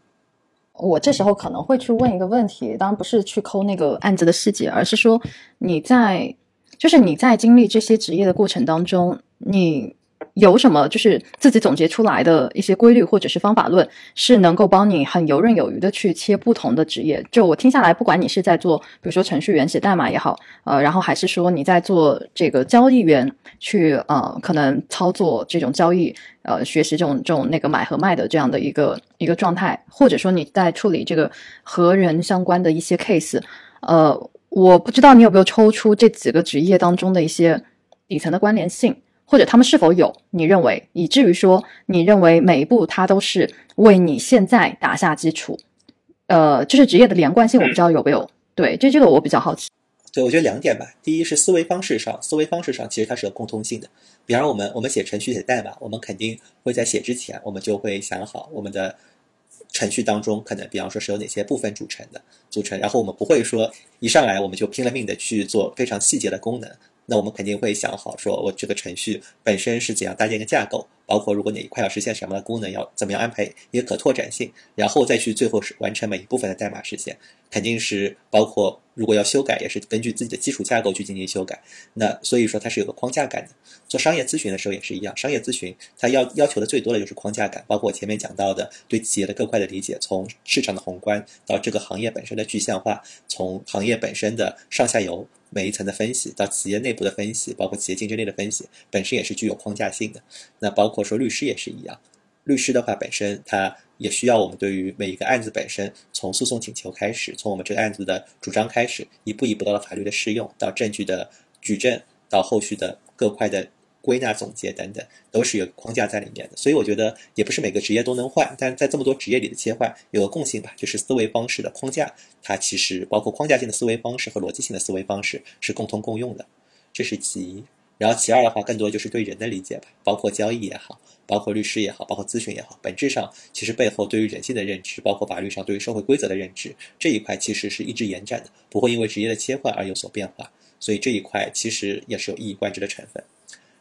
我这时候可能会去问一个问题，当然不是去抠那个案子的细节，而是说你在，就是你在经历这些职业的过程当中，你有什么就是自己总结出来的一些规律或者是方法论，是能够帮你很游刃有余的去切不同的职业。就我听下来，不管你是在做，比如说程序员写代码也好，呃，然后还是说你在做这个交易员去呃，可能操作这种交易。呃，学习这种这种那个买和卖的这样的一个一个状态，或者说你在处理这个和人相关的一些 case，呃，我不知道你有没有抽出这几个职业当中的一些底层的关联性，或者他们是否有你认为，以至于说你认为每一步它都是为你现在打下基础，呃，就是职业的连贯性，我不知道有没有？对，这这个我比较好奇。对，我觉得两点吧。第一是思维方式上，思维方式上其实它是有共通性的。比方，我们我们写程序、写代码，我们肯定会在写之前，我们就会想好我们的程序当中可能，比方说是有哪些部分组成的组成，然后我们不会说一上来我们就拼了命的去做非常细节的功能。那我们肯定会想好，说我这个程序本身是怎样搭建一个架构，包括如果哪一块要实现什么的功能，要怎么样安排一个可拓展性，然后再去最后是完成每一部分的代码实现，肯定是包括如果要修改，也是根据自己的基础架构去进行修改。那所以说它是有个框架感的。做商业咨询的时候也是一样，商业咨询它要要求的最多的就是框架感，包括前面讲到的对企业的各块的理解，从市场的宏观到这个行业本身的具象化，从行业本身的上下游。每一层的分析到企业内部的分析，包括企业竞争力的分析，本身也是具有框架性的。那包括说律师也是一样，律师的话本身他也需要我们对于每一个案子本身，从诉讼请求开始，从我们这个案子的主张开始，一步一步到了法律的适用，到证据的举证，到后续的各块的。归纳总结等等，都是有框架在里面的，所以我觉得也不是每个职业都能换，但在这么多职业里的切换有个共性吧，就是思维方式的框架，它其实包括框架性的思维方式和逻辑性的思维方式是共同共用的，这是其一。然后其二的话，更多就是对人的理解吧，包括交易也好，包括律师也好，包括咨询也好，本质上其实背后对于人性的认知，包括法律上对于社会规则的认知这一块，其实是一直延展的，不会因为职业的切换而有所变化，所以这一块其实也是有一以贯之的成分。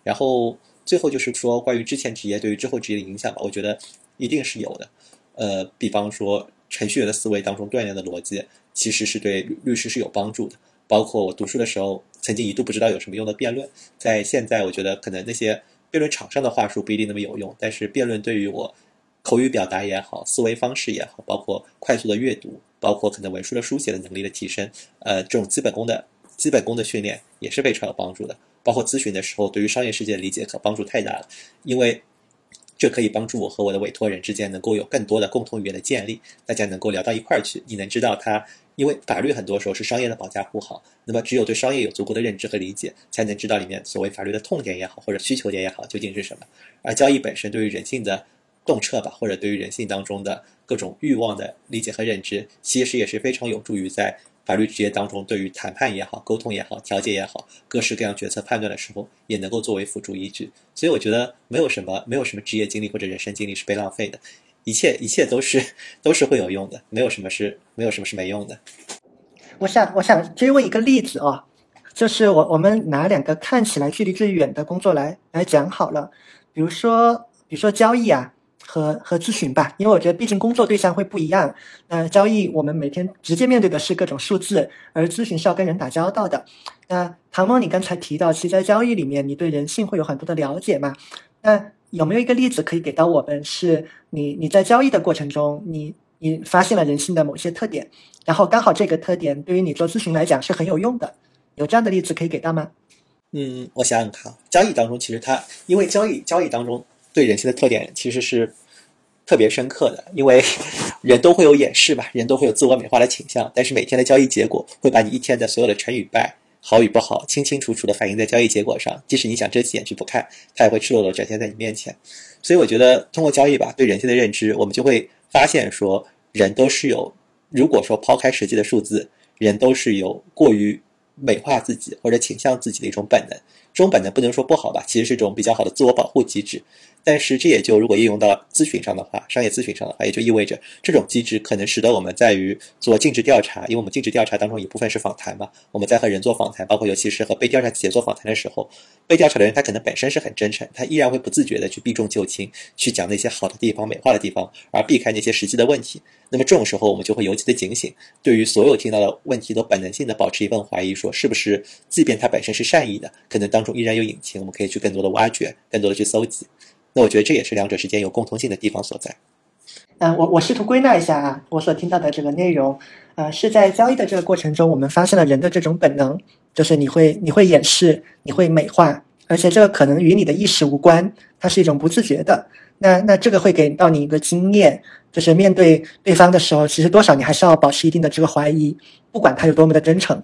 然后最后就是说，关于之前职业对于之后职业的影响吧，我觉得一定是有的。呃，比方说程序员的思维当中锻炼的逻辑，其实是对律师是有帮助的。包括我读书的时候，曾经一度不知道有什么用的辩论，在现在我觉得可能那些辩论场上的话术不一定那么有用，但是辩论对于我口语表达也好，思维方式也好，包括快速的阅读，包括可能文书的书写的能力的提升，呃，这种基本功的基本功的训练也是非常有帮助的。包括咨询的时候，对于商业世界的理解可帮助太大了，因为这可以帮助我和我的委托人之间能够有更多的共同语言的建立，大家能够聊到一块儿去。你能知道他，因为法律很多时候是商业的保驾护航，那么只有对商业有足够的认知和理解，才能知道里面所谓法律的痛点也好，或者需求点也好，究竟是什么。而交易本身对于人性的洞彻吧，或者对于人性当中的各种欲望的理解和认知，其实也是非常有助于在。法律职业当中，对于谈判也好、沟通也好、调解也好，各式各样决策判断的时候，也能够作为辅助依据。所以我觉得没有什么 [laughs] 没有什么职业经历或者人生经历是被浪费的，一切一切都是都是会有用的，没有什么是没有什么是没用的。我想我想追问一个例子啊，就是我我们拿两个看起来距离最远的工作来来讲好了，比如说比如说交易啊。和和咨询吧，因为我觉得毕竟工作对象会不一样。那交易我们每天直接面对的是各种数字，而咨询是要跟人打交道的。那唐梦，你刚才提到，其实在交易里面，你对人性会有很多的了解嘛？那有没有一个例子可以给到我们，是你你在交易的过程中，你你发现了人性的某些特点，然后刚好这个特点对于你做咨询来讲是很有用的，有这样的例子可以给到吗？嗯，我想想看，交易当中其实它因为交易交易当中。对人性的特点其实是特别深刻的，因为 [laughs] 人都会有掩饰吧，人都会有自我美化的倾向。但是每天的交易结果会把你一天的所有的成与败、好与不好，清清楚楚的反映在交易结果上。即使你想遮起眼去不看，它也会赤裸裸展现在你面前。所以我觉得通过交易吧，对人性的认知，我们就会发现说，人都是有，如果说抛开实际的数字，人都是有过于美化自己或者倾向自己的一种本能。这种本能不能说不好吧，其实是一种比较好的自我保护机制。但是这也就如果应用到咨询上的话，商业咨询上的话，也就意味着这种机制可能使得我们在于做尽职调查，因为我们尽职调查当中一部分是访谈嘛，我们在和人做访谈，包括尤其是和被调查企业做访谈的时候，被调查的人他可能本身是很真诚，他依然会不自觉的去避重就轻，去讲那些好的地方、美化的地方，而避开那些实际的问题。那么这种时候，我们就会尤其的警醒，对于所有听到的问题都本能性的保持一份怀疑，说是不是，即便他本身是善意的，可能当中依然有隐情，我们可以去更多的挖掘，更多的去搜集。那我觉得这也是两者之间有共同性的地方所在。嗯，我我试图归纳一下啊，我所听到的这个内容，呃，是在交易的这个过程中，我们发现了人的这种本能，就是你会你会掩饰，你会美化，而且这个可能与你的意识无关，它是一种不自觉的。那那这个会给到你一个经验，就是面对对方的时候，其实多少你还是要保持一定的这个怀疑，不管他有多么的真诚。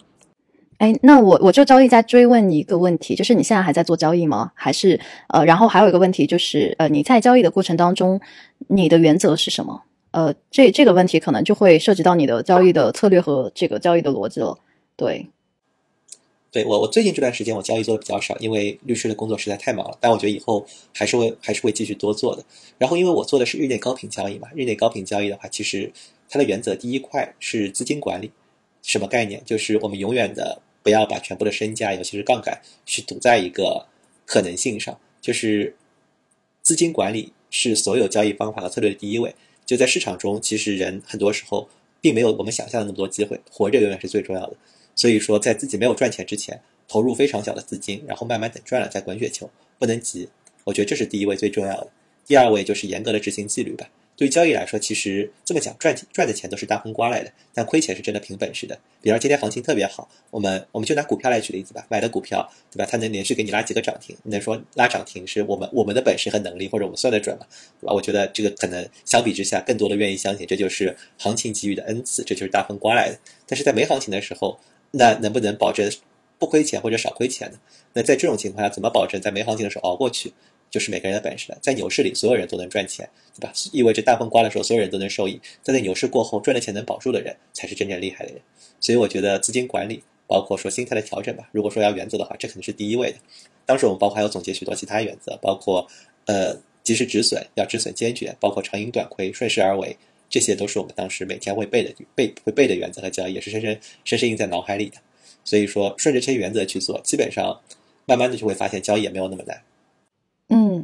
哎，那我我就交易再追问一个问题，就是你现在还在做交易吗？还是呃，然后还有一个问题就是，呃，你在交易的过程当中，你的原则是什么？呃，这这个问题可能就会涉及到你的交易的策略和这个交易的逻辑了。对，对我我最近这段时间我交易做的比较少，因为律师的工作实在太忙了。但我觉得以后还是会还是会继续多做的。然后因为我做的是日内高频交易嘛，日内高频交易的话，其实它的原则第一块是资金管理，什么概念？就是我们永远的。不要把全部的身家，尤其是杠杆，去赌在一个可能性上。就是资金管理是所有交易方法和策略的第一位。就在市场中，其实人很多时候并没有我们想象的那么多机会，活着永远是最重要的。所以说，在自己没有赚钱之前，投入非常小的资金，然后慢慢等赚了再滚雪球，不能急。我觉得这是第一位最重要的。第二位就是严格的执行纪律吧。对交易来说，其实这么讲，赚赚的钱都是大风刮来的，但亏钱是真的凭本事的。比方今天行情特别好，我们我们就拿股票来举例子吧，买的股票，对吧？它能连续给你拉几个涨停，你能说拉涨停是我们我们的本事和能力，或者我们算得准吗？对吧？我觉得这个可能相比之下，更多的愿意相信这就是行情给予的恩赐，这就是大风刮来的。但是在没行情的时候，那能不能保证不亏钱或者少亏钱呢？那在这种情况下，怎么保证在没行情的时候熬过去？就是每个人的本事了。在牛市里，所有人都能赚钱，对吧？意味着大风刮的时候，所有人都能受益。但在牛市过后，赚的钱能保住的人，才是真正厉害的人。所以，我觉得资金管理，包括说心态的调整吧。如果说要原则的话，这肯定是第一位的。当时我们包括还有总结许多其他原则，包括呃及时止损，要止损坚决，包括长盈短亏，顺势而为，这些都是我们当时每天会背的背会背的原则和交易，也是深深深深印在脑海里的。所以说，顺着这些原则去做，基本上慢慢的就会发现交易也没有那么难。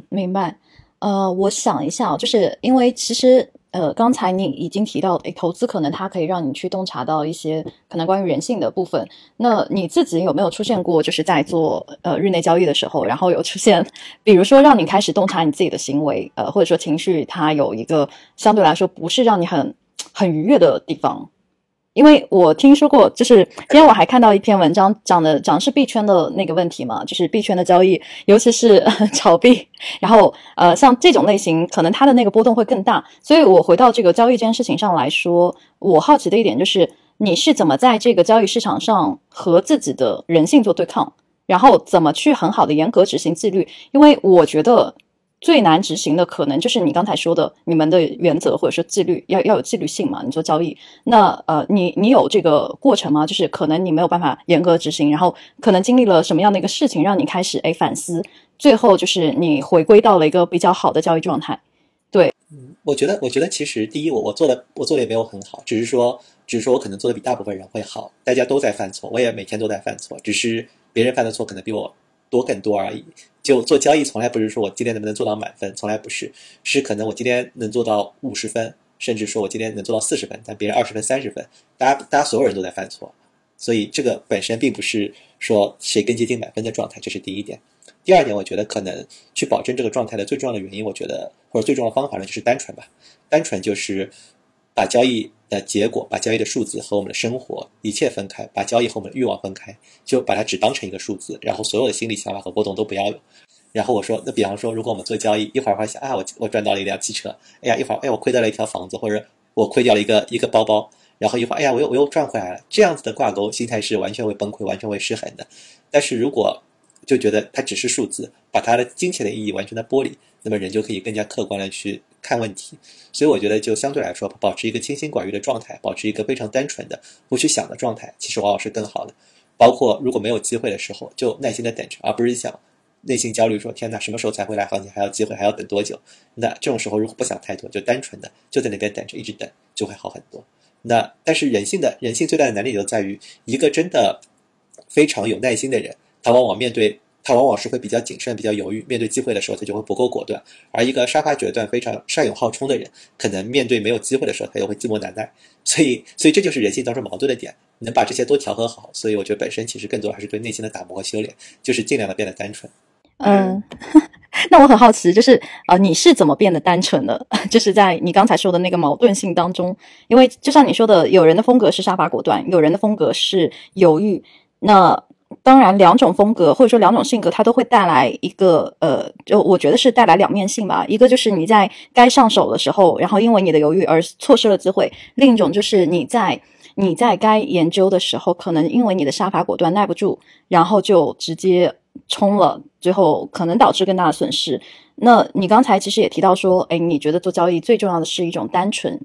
明白。呃，我想一下，就是因为其实，呃，刚才你已经提到，诶，投资可能它可以让你去洞察到一些可能关于人性的部分。那你自己有没有出现过，就是在做呃日内交易的时候，然后有出现，比如说让你开始洞察你自己的行为，呃，或者说情绪，它有一个相对来说不是让你很很愉悦的地方？因为我听说过，就是今天我还看到一篇文章，讲的讲是币圈的那个问题嘛，就是币圈的交易，尤其是 [laughs] 炒币，然后呃，像这种类型，可能它的那个波动会更大。所以我回到这个交易这件事情上来说，我好奇的一点就是，你是怎么在这个交易市场上和自己的人性做对抗，然后怎么去很好的严格执行纪律？因为我觉得。最难执行的可能就是你刚才说的，你们的原则或者说纪律要要有纪律性嘛？你做交易，那呃，你你有这个过程吗？就是可能你没有办法严格执行，然后可能经历了什么样的一个事情，让你开始哎反思，最后就是你回归到了一个比较好的交易状态。对，嗯，我觉得我觉得其实第一，我我做的我做的也没有很好，只是说只是说我可能做的比大部分人会好。大家都在犯错，我也每天都在犯错，只是别人犯的错可能比我多更多而已。就做交易，从来不是说我今天能不能做到满分，从来不是，是可能我今天能做到五十分，甚至说我今天能做到四十分，但别人二十分、三十分，大家大家所有人都在犯错，所以这个本身并不是说谁更接近满分的状态，这是第一点。第二点，我觉得可能去保证这个状态的最重要的原因，我觉得或者最重要的方法呢，就是单纯吧，单纯就是把交易。的结果，把交易的数字和我们的生活一切分开，把交易和我们的欲望分开，就把它只当成一个数字，然后所有的心理想法和波动都不要有。然后我说，那比方说，如果我们做交易，一会儿会想啊，我我赚到了一辆汽车，哎呀，一会儿哎我亏掉了一条房子，或者我亏掉了一个一个包包，然后一会儿哎呀我又我又赚回来了，这样子的挂钩心态是完全会崩溃，完全会失衡的。但是如果就觉得它只是数字，把它的金钱的意义完全的剥离，那么人就可以更加客观的去看问题。所以我觉得，就相对来说，保持一个清心寡欲的状态，保持一个非常单纯的不去想的状态，其实往往是更好的。包括如果没有机会的时候，就耐心的等着，而不是想内心焦虑说天哪，什么时候才会来行情？还要机会，还要等多久？那这种时候如果不想太多，就单纯的就在那边等着，一直等，就会好很多。那但是人性的人性最大的难点就在于，一个真的非常有耐心的人，他往往面对。他往往是会比较谨慎、比较犹豫，面对机会的时候，他就会不够果断；而一个杀伐决断、非常善勇好冲的人，可能面对没有机会的时候，他又会寂寞难耐。所以，所以这就是人性当中矛盾的点。能把这些都调和好，所以我觉得本身其实更多还是对内心的打磨和修炼，就是尽量的变得单纯。嗯，[laughs] 那我很好奇，就是呃，你是怎么变得单纯的？[laughs] 就是在你刚才说的那个矛盾性当中，因为就像你说的，有人的风格是杀伐果断，有人的风格是犹豫。那当然，两种风格或者说两种性格，它都会带来一个呃，就我觉得是带来两面性吧。一个就是你在该上手的时候，然后因为你的犹豫而错失了机会；另一种就是你在你在该研究的时候，可能因为你的杀伐果断耐不住，然后就直接冲了，最后可能导致更大的损失。那你刚才其实也提到说，哎，你觉得做交易最重要的是一种单纯，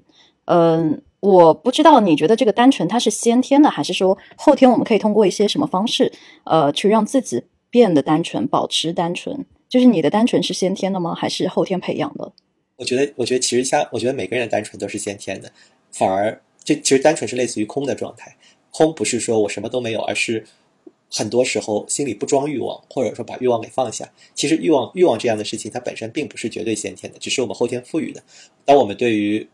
嗯。我不知道你觉得这个单纯它是先天的，还是说后天我们可以通过一些什么方式，呃，去让自己变得单纯，保持单纯？就是你的单纯是先天的吗？还是后天培养的？我觉得，我觉得其实像我觉得每个人的单纯都是先天的，反而这其实单纯是类似于空的状态。空不是说我什么都没有，而是很多时候心里不装欲望，或者说把欲望给放下。其实欲望欲望这样的事情，它本身并不是绝对先天的，只是我们后天赋予的。当我们对于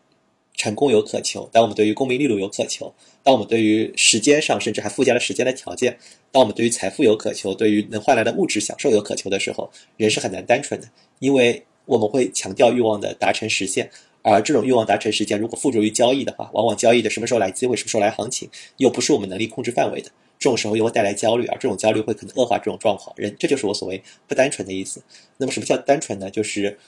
成功有渴求，当我们对于功名利禄有渴求，当我们对于时间上甚至还附加了时间的条件，当我们对于财富有渴求，对于能换来的物质享受有渴求的时候，人是很难单纯的，因为我们会强调欲望的达成实现，而这种欲望达成实现，如果附着于交易的话，往往交易的什么时候来机会，什么时候来行情，又不是我们能力控制范围的，这种时候又会带来焦虑，而这种焦虑会可能恶化这种状况。人，这就是我所谓不单纯的意思。那么什么叫单纯呢？就是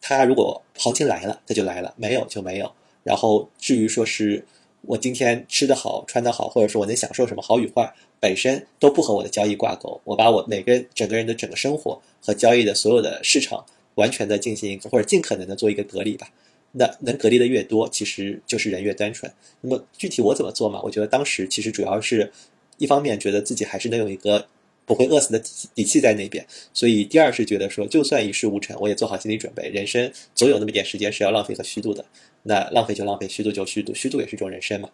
他如果行情来了，他就来了；没有就没有。然后至于说是我今天吃得好、穿得好，或者说我能享受什么好与坏，本身都不和我的交易挂钩。我把我每个整个人的整个生活和交易的所有的市场完全的进行一个或者尽可能的做一个隔离吧。那能隔离的越多，其实就是人越单纯。那么具体我怎么做嘛？我觉得当时其实主要是一方面觉得自己还是能有一个。不会饿死的底气在那边，所以第二是觉得说，就算一事无成，我也做好心理准备。人生总有那么点时间是要浪费和虚度的，那浪费就浪费，虚度就虚度，虚度也是一种人生嘛。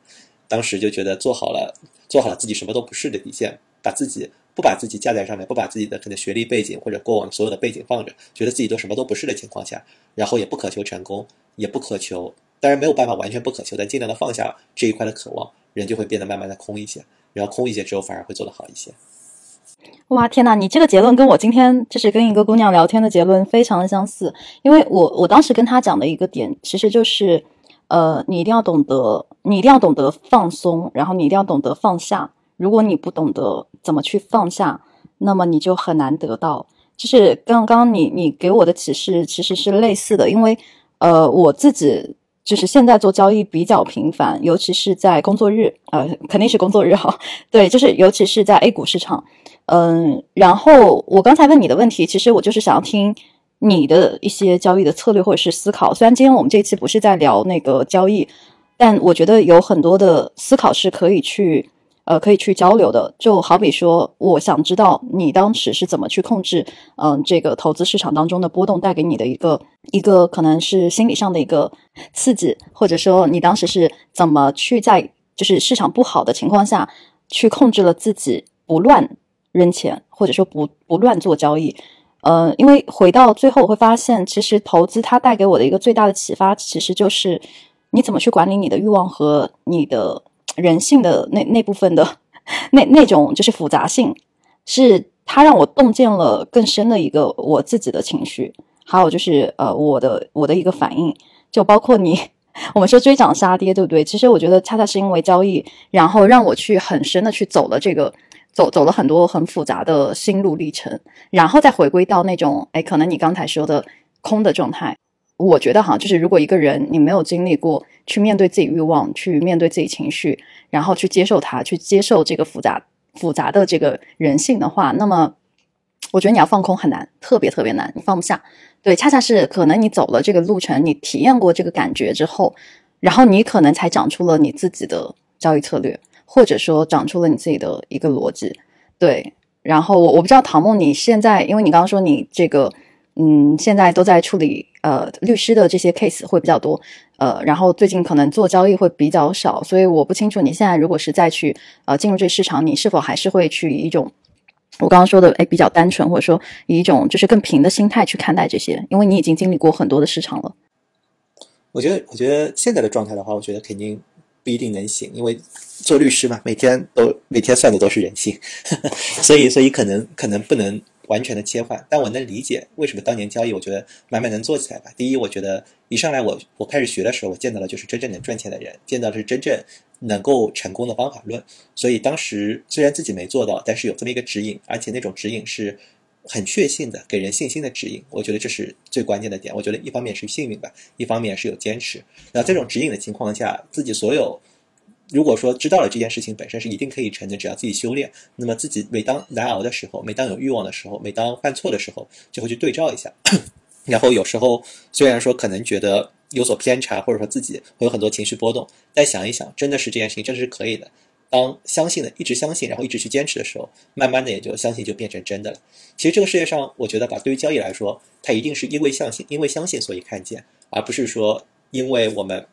当时就觉得做好了，做好了自己什么都不是的底线，把自己不把自己架在上面，不把自己的可能学历背景或者过往所有的背景放着，觉得自己都什么都不是的情况下，然后也不渴求成功，也不渴求，当然没有办法完全不渴求，但尽量的放下这一块的渴望，人就会变得慢慢的空一些，然后空一些之后反而会做得好一些。哇天呐，你这个结论跟我今天就是跟一个姑娘聊天的结论非常的相似，因为我我当时跟她讲的一个点，其实就是，呃，你一定要懂得，你一定要懂得放松，然后你一定要懂得放下。如果你不懂得怎么去放下，那么你就很难得到。就是刚刚你你给我的启示其实是类似的，因为呃我自己就是现在做交易比较频繁，尤其是在工作日，呃肯定是工作日哈，对，就是尤其是在 A 股市场。嗯，然后我刚才问你的问题，其实我就是想要听你的一些交易的策略或者是思考。虽然今天我们这一期不是在聊那个交易，但我觉得有很多的思考是可以去呃可以去交流的。就好比说，我想知道你当时是怎么去控制嗯这个投资市场当中的波动带给你的一个一个可能是心理上的一个刺激，或者说你当时是怎么去在就是市场不好的情况下去控制了自己不乱。扔钱，或者说不不乱做交易，呃，因为回到最后我会发现，其实投资它带给我的一个最大的启发，其实就是你怎么去管理你的欲望和你的人性的那那部分的那那种就是复杂性，是它让我洞见了更深的一个我自己的情绪，还有就是呃我的我的一个反应，就包括你 [laughs] 我们说追涨杀跌，对不对？其实我觉得恰恰是因为交易，然后让我去很深的去走了这个。走走了很多很复杂的心路历程，然后再回归到那种，哎，可能你刚才说的空的状态。我觉得哈，就是如果一个人你没有经历过去面对自己欲望，去面对自己情绪，然后去接受它，去接受这个复杂复杂的这个人性的话，那么我觉得你要放空很难，特别特别难，你放不下。对，恰恰是可能你走了这个路程，你体验过这个感觉之后，然后你可能才长出了你自己的交易策略。或者说长出了你自己的一个逻辑，对，然后我我不知道唐梦你现在，因为你刚刚说你这个嗯现在都在处理呃律师的这些 case 会比较多，呃，然后最近可能做交易会比较少，所以我不清楚你现在如果是再去呃进入这个市场，你是否还是会去以一种我刚刚说的哎比较单纯，或者说以一种就是更平的心态去看待这些，因为你已经经历过很多的市场了。我觉得，我觉得现在的状态的话，我觉得肯定不一定能行，因为做律师嘛，每天都每天算的都是人性，[laughs] 所以所以可能可能不能完全的切换。但我能理解为什么当年交易，我觉得慢慢能做起来吧。第一，我觉得一上来我我开始学的时候，我见到的就是真正能赚钱的人，见到的是真正能够成功的方法论。所以当时虽然自己没做到，但是有这么一个指引，而且那种指引是。很确信的给人信心的指引，我觉得这是最关键的点。我觉得一方面是幸运吧，一方面是有坚持。那这种指引的情况下，自己所有如果说知道了这件事情本身是一定可以成的，只要自己修炼，那么自己每当难熬的时候，每当有欲望的时候，每当犯错的时候，就会去对照一下。[clears throat] 然后有时候虽然说可能觉得有所偏差，或者说自己会有很多情绪波动，但想一想，真的是这件事情真的是可以的。当相信的一直相信，然后一直去坚持的时候，慢慢的也就相信就变成真的了。其实这个世界上，我觉得吧，对于交易来说，它一定是因为相信，因为相信所以看见，而不是说因为我们，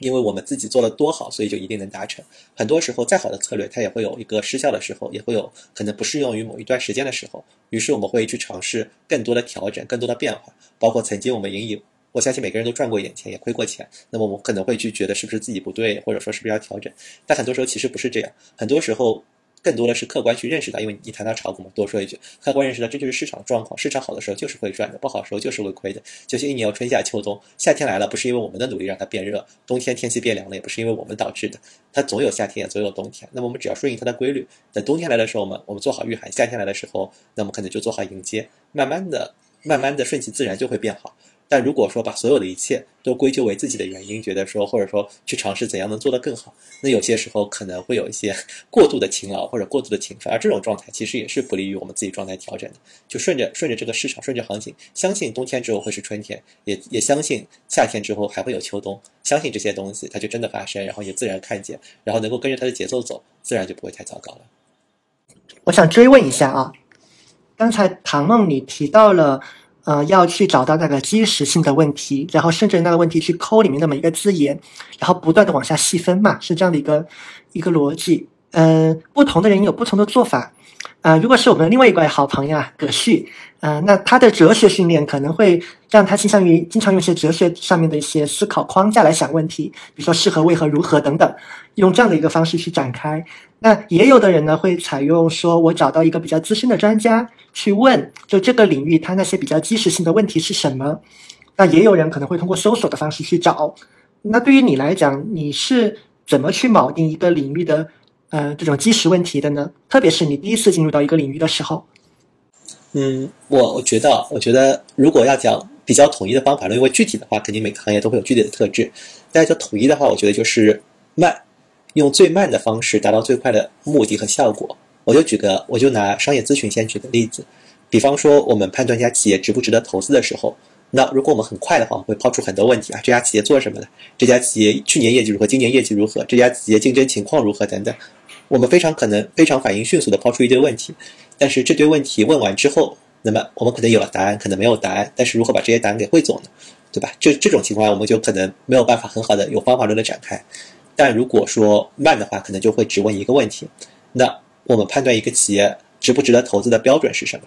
因为我们自己做了多好，所以就一定能达成。很多时候，再好的策略，它也会有一个失效的时候，也会有可能不适用于某一段时间的时候。于是我们会去尝试更多的调整，更多的变化，包括曾经我们引以。我相信每个人都赚过一点钱，也亏过钱。那么我们可能会去觉得是不是自己不对，或者说是不是要调整？但很多时候其实不是这样，很多时候更多的是客观去认识到。因为你谈到炒股嘛，多说一句，客观认识到这就是市场状况。市场好的时候就是会赚的，不好的时候就是会亏的。就像一年有春夏秋冬，夏天来了不是因为我们的努力让它变热，冬天天气变凉了也不是因为我们导致的，它总有夏天，总有冬天。那么我们只要顺应它的规律，等冬天来的时候，我们我们做好御寒；夏天来的时候，那么可能就做好迎接。慢慢的、慢慢的顺其自然就会变好。但如果说把所有的一切都归咎为自己的原因，觉得说或者说去尝试怎样能做得更好，那有些时候可能会有一些 [laughs] 过度的勤劳或者过度的勤奋，而这种状态其实也是不利于我们自己状态调整的。就顺着顺着这个市场，顺着行情，相信冬天之后会是春天，也也相信夏天之后还会有秋冬，相信这些东西它就真的发生，然后也自然看见，然后能够跟着它的节奏走，自然就不会太糟糕了。我想追问一下啊，刚才唐梦你提到了。呃，要去找到那个基石性的问题，然后顺着那个问题去抠里面的每一个字眼，然后不断的往下细分嘛，是这样的一个一个逻辑。嗯，不同的人有不同的做法。啊，如果是我们另外一位好朋友啊，葛旭，啊，那他的哲学训练可能会让他倾向于经常用一些哲学上面的一些思考框架来想问题，比如说是何、为何、如何等等，用这样的一个方式去展开。那也有的人呢，会采用说我找到一个比较资深的专家去问，就这个领域它那些比较基石性的问题是什么。那也有人可能会通过搜索的方式去找。那对于你来讲，你是怎么去铆定一个领域的？呃，这种基石问题的呢，特别是你第一次进入到一个领域的时候，嗯，我我觉得，我觉得如果要讲比较统一的方法论，因为具体的话，肯定每个行业都会有具体的特质。但是统一的话，我觉得就是慢，用最慢的方式达到最快的目的和效果。我就举个，我就拿商业咨询先举个例子，比方说我们判断一家企业值不值得投资的时候。那如果我们很快的话，会抛出很多问题啊，这家企业做什么的？这家企业去年业绩如何？今年业绩如何？这家企业竞争情况如何？等等，我们非常可能非常反应迅速的抛出一堆问题，但是这堆问题问完之后，那么我们可能有了答案，可能没有答案，但是如何把这些答案给汇总呢？对吧？就这种情况，我们就可能没有办法很好的有方法论的展开。但如果说慢的话，可能就会只问一个问题，那我们判断一个企业值不值得投资的标准是什么？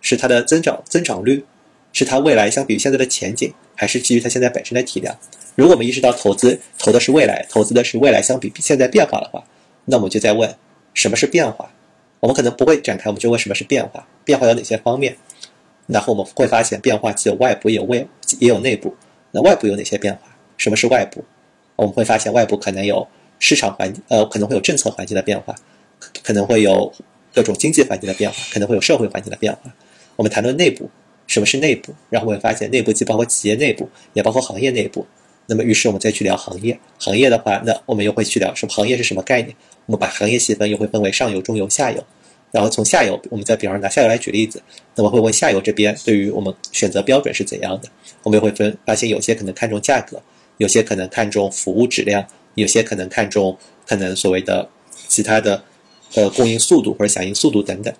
是它的增长增长率？是它未来相比于现在的前景，还是基于它现在本身的体量？如果我们意识到投资投的是未来，投资的是未来相比现在变化的话，那我们就在问什么是变化？我们可能不会展开，我们就问什么是变化？变化有哪些方面？然后我们会发现变化既有外部也有外也有内部。那外部有哪些变化？什么是外部？我们会发现外部可能有市场环呃可能会有政策环境的变化，可能会有各种经济环境的变化，可能会有社会环境的变化。我们谈论内部。什么是内部？然后会发现内部既包括企业内部，也包括行业内部。那么，于是我们再去聊行业。行业的话，那我们又会去聊什么？行业是什么概念？我们把行业细分，又会分为上游、中游、下游。然后从下游，我们再比方拿下游来举例子，那么会问下游这边对于我们选择标准是怎样的？我们也会分发现，有些可能看重价格，有些可能看重服务质量，有些可能看重可能所谓的其他的呃供应速度或者响应速度等等。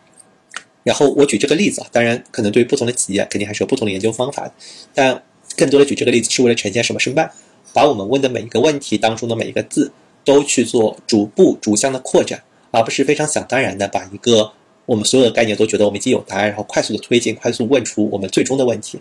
然后我举这个例子啊，当然可能对于不同的企业肯定还是有不同的研究方法，但更多的举这个例子是为了呈现什么是慢，把我们问的每一个问题当中的每一个字都去做逐步逐项的扩展，而不是非常想当然的把一个我们所有的概念都觉得我们已经有答案，然后快速的推进，快速问出我们最终的问题。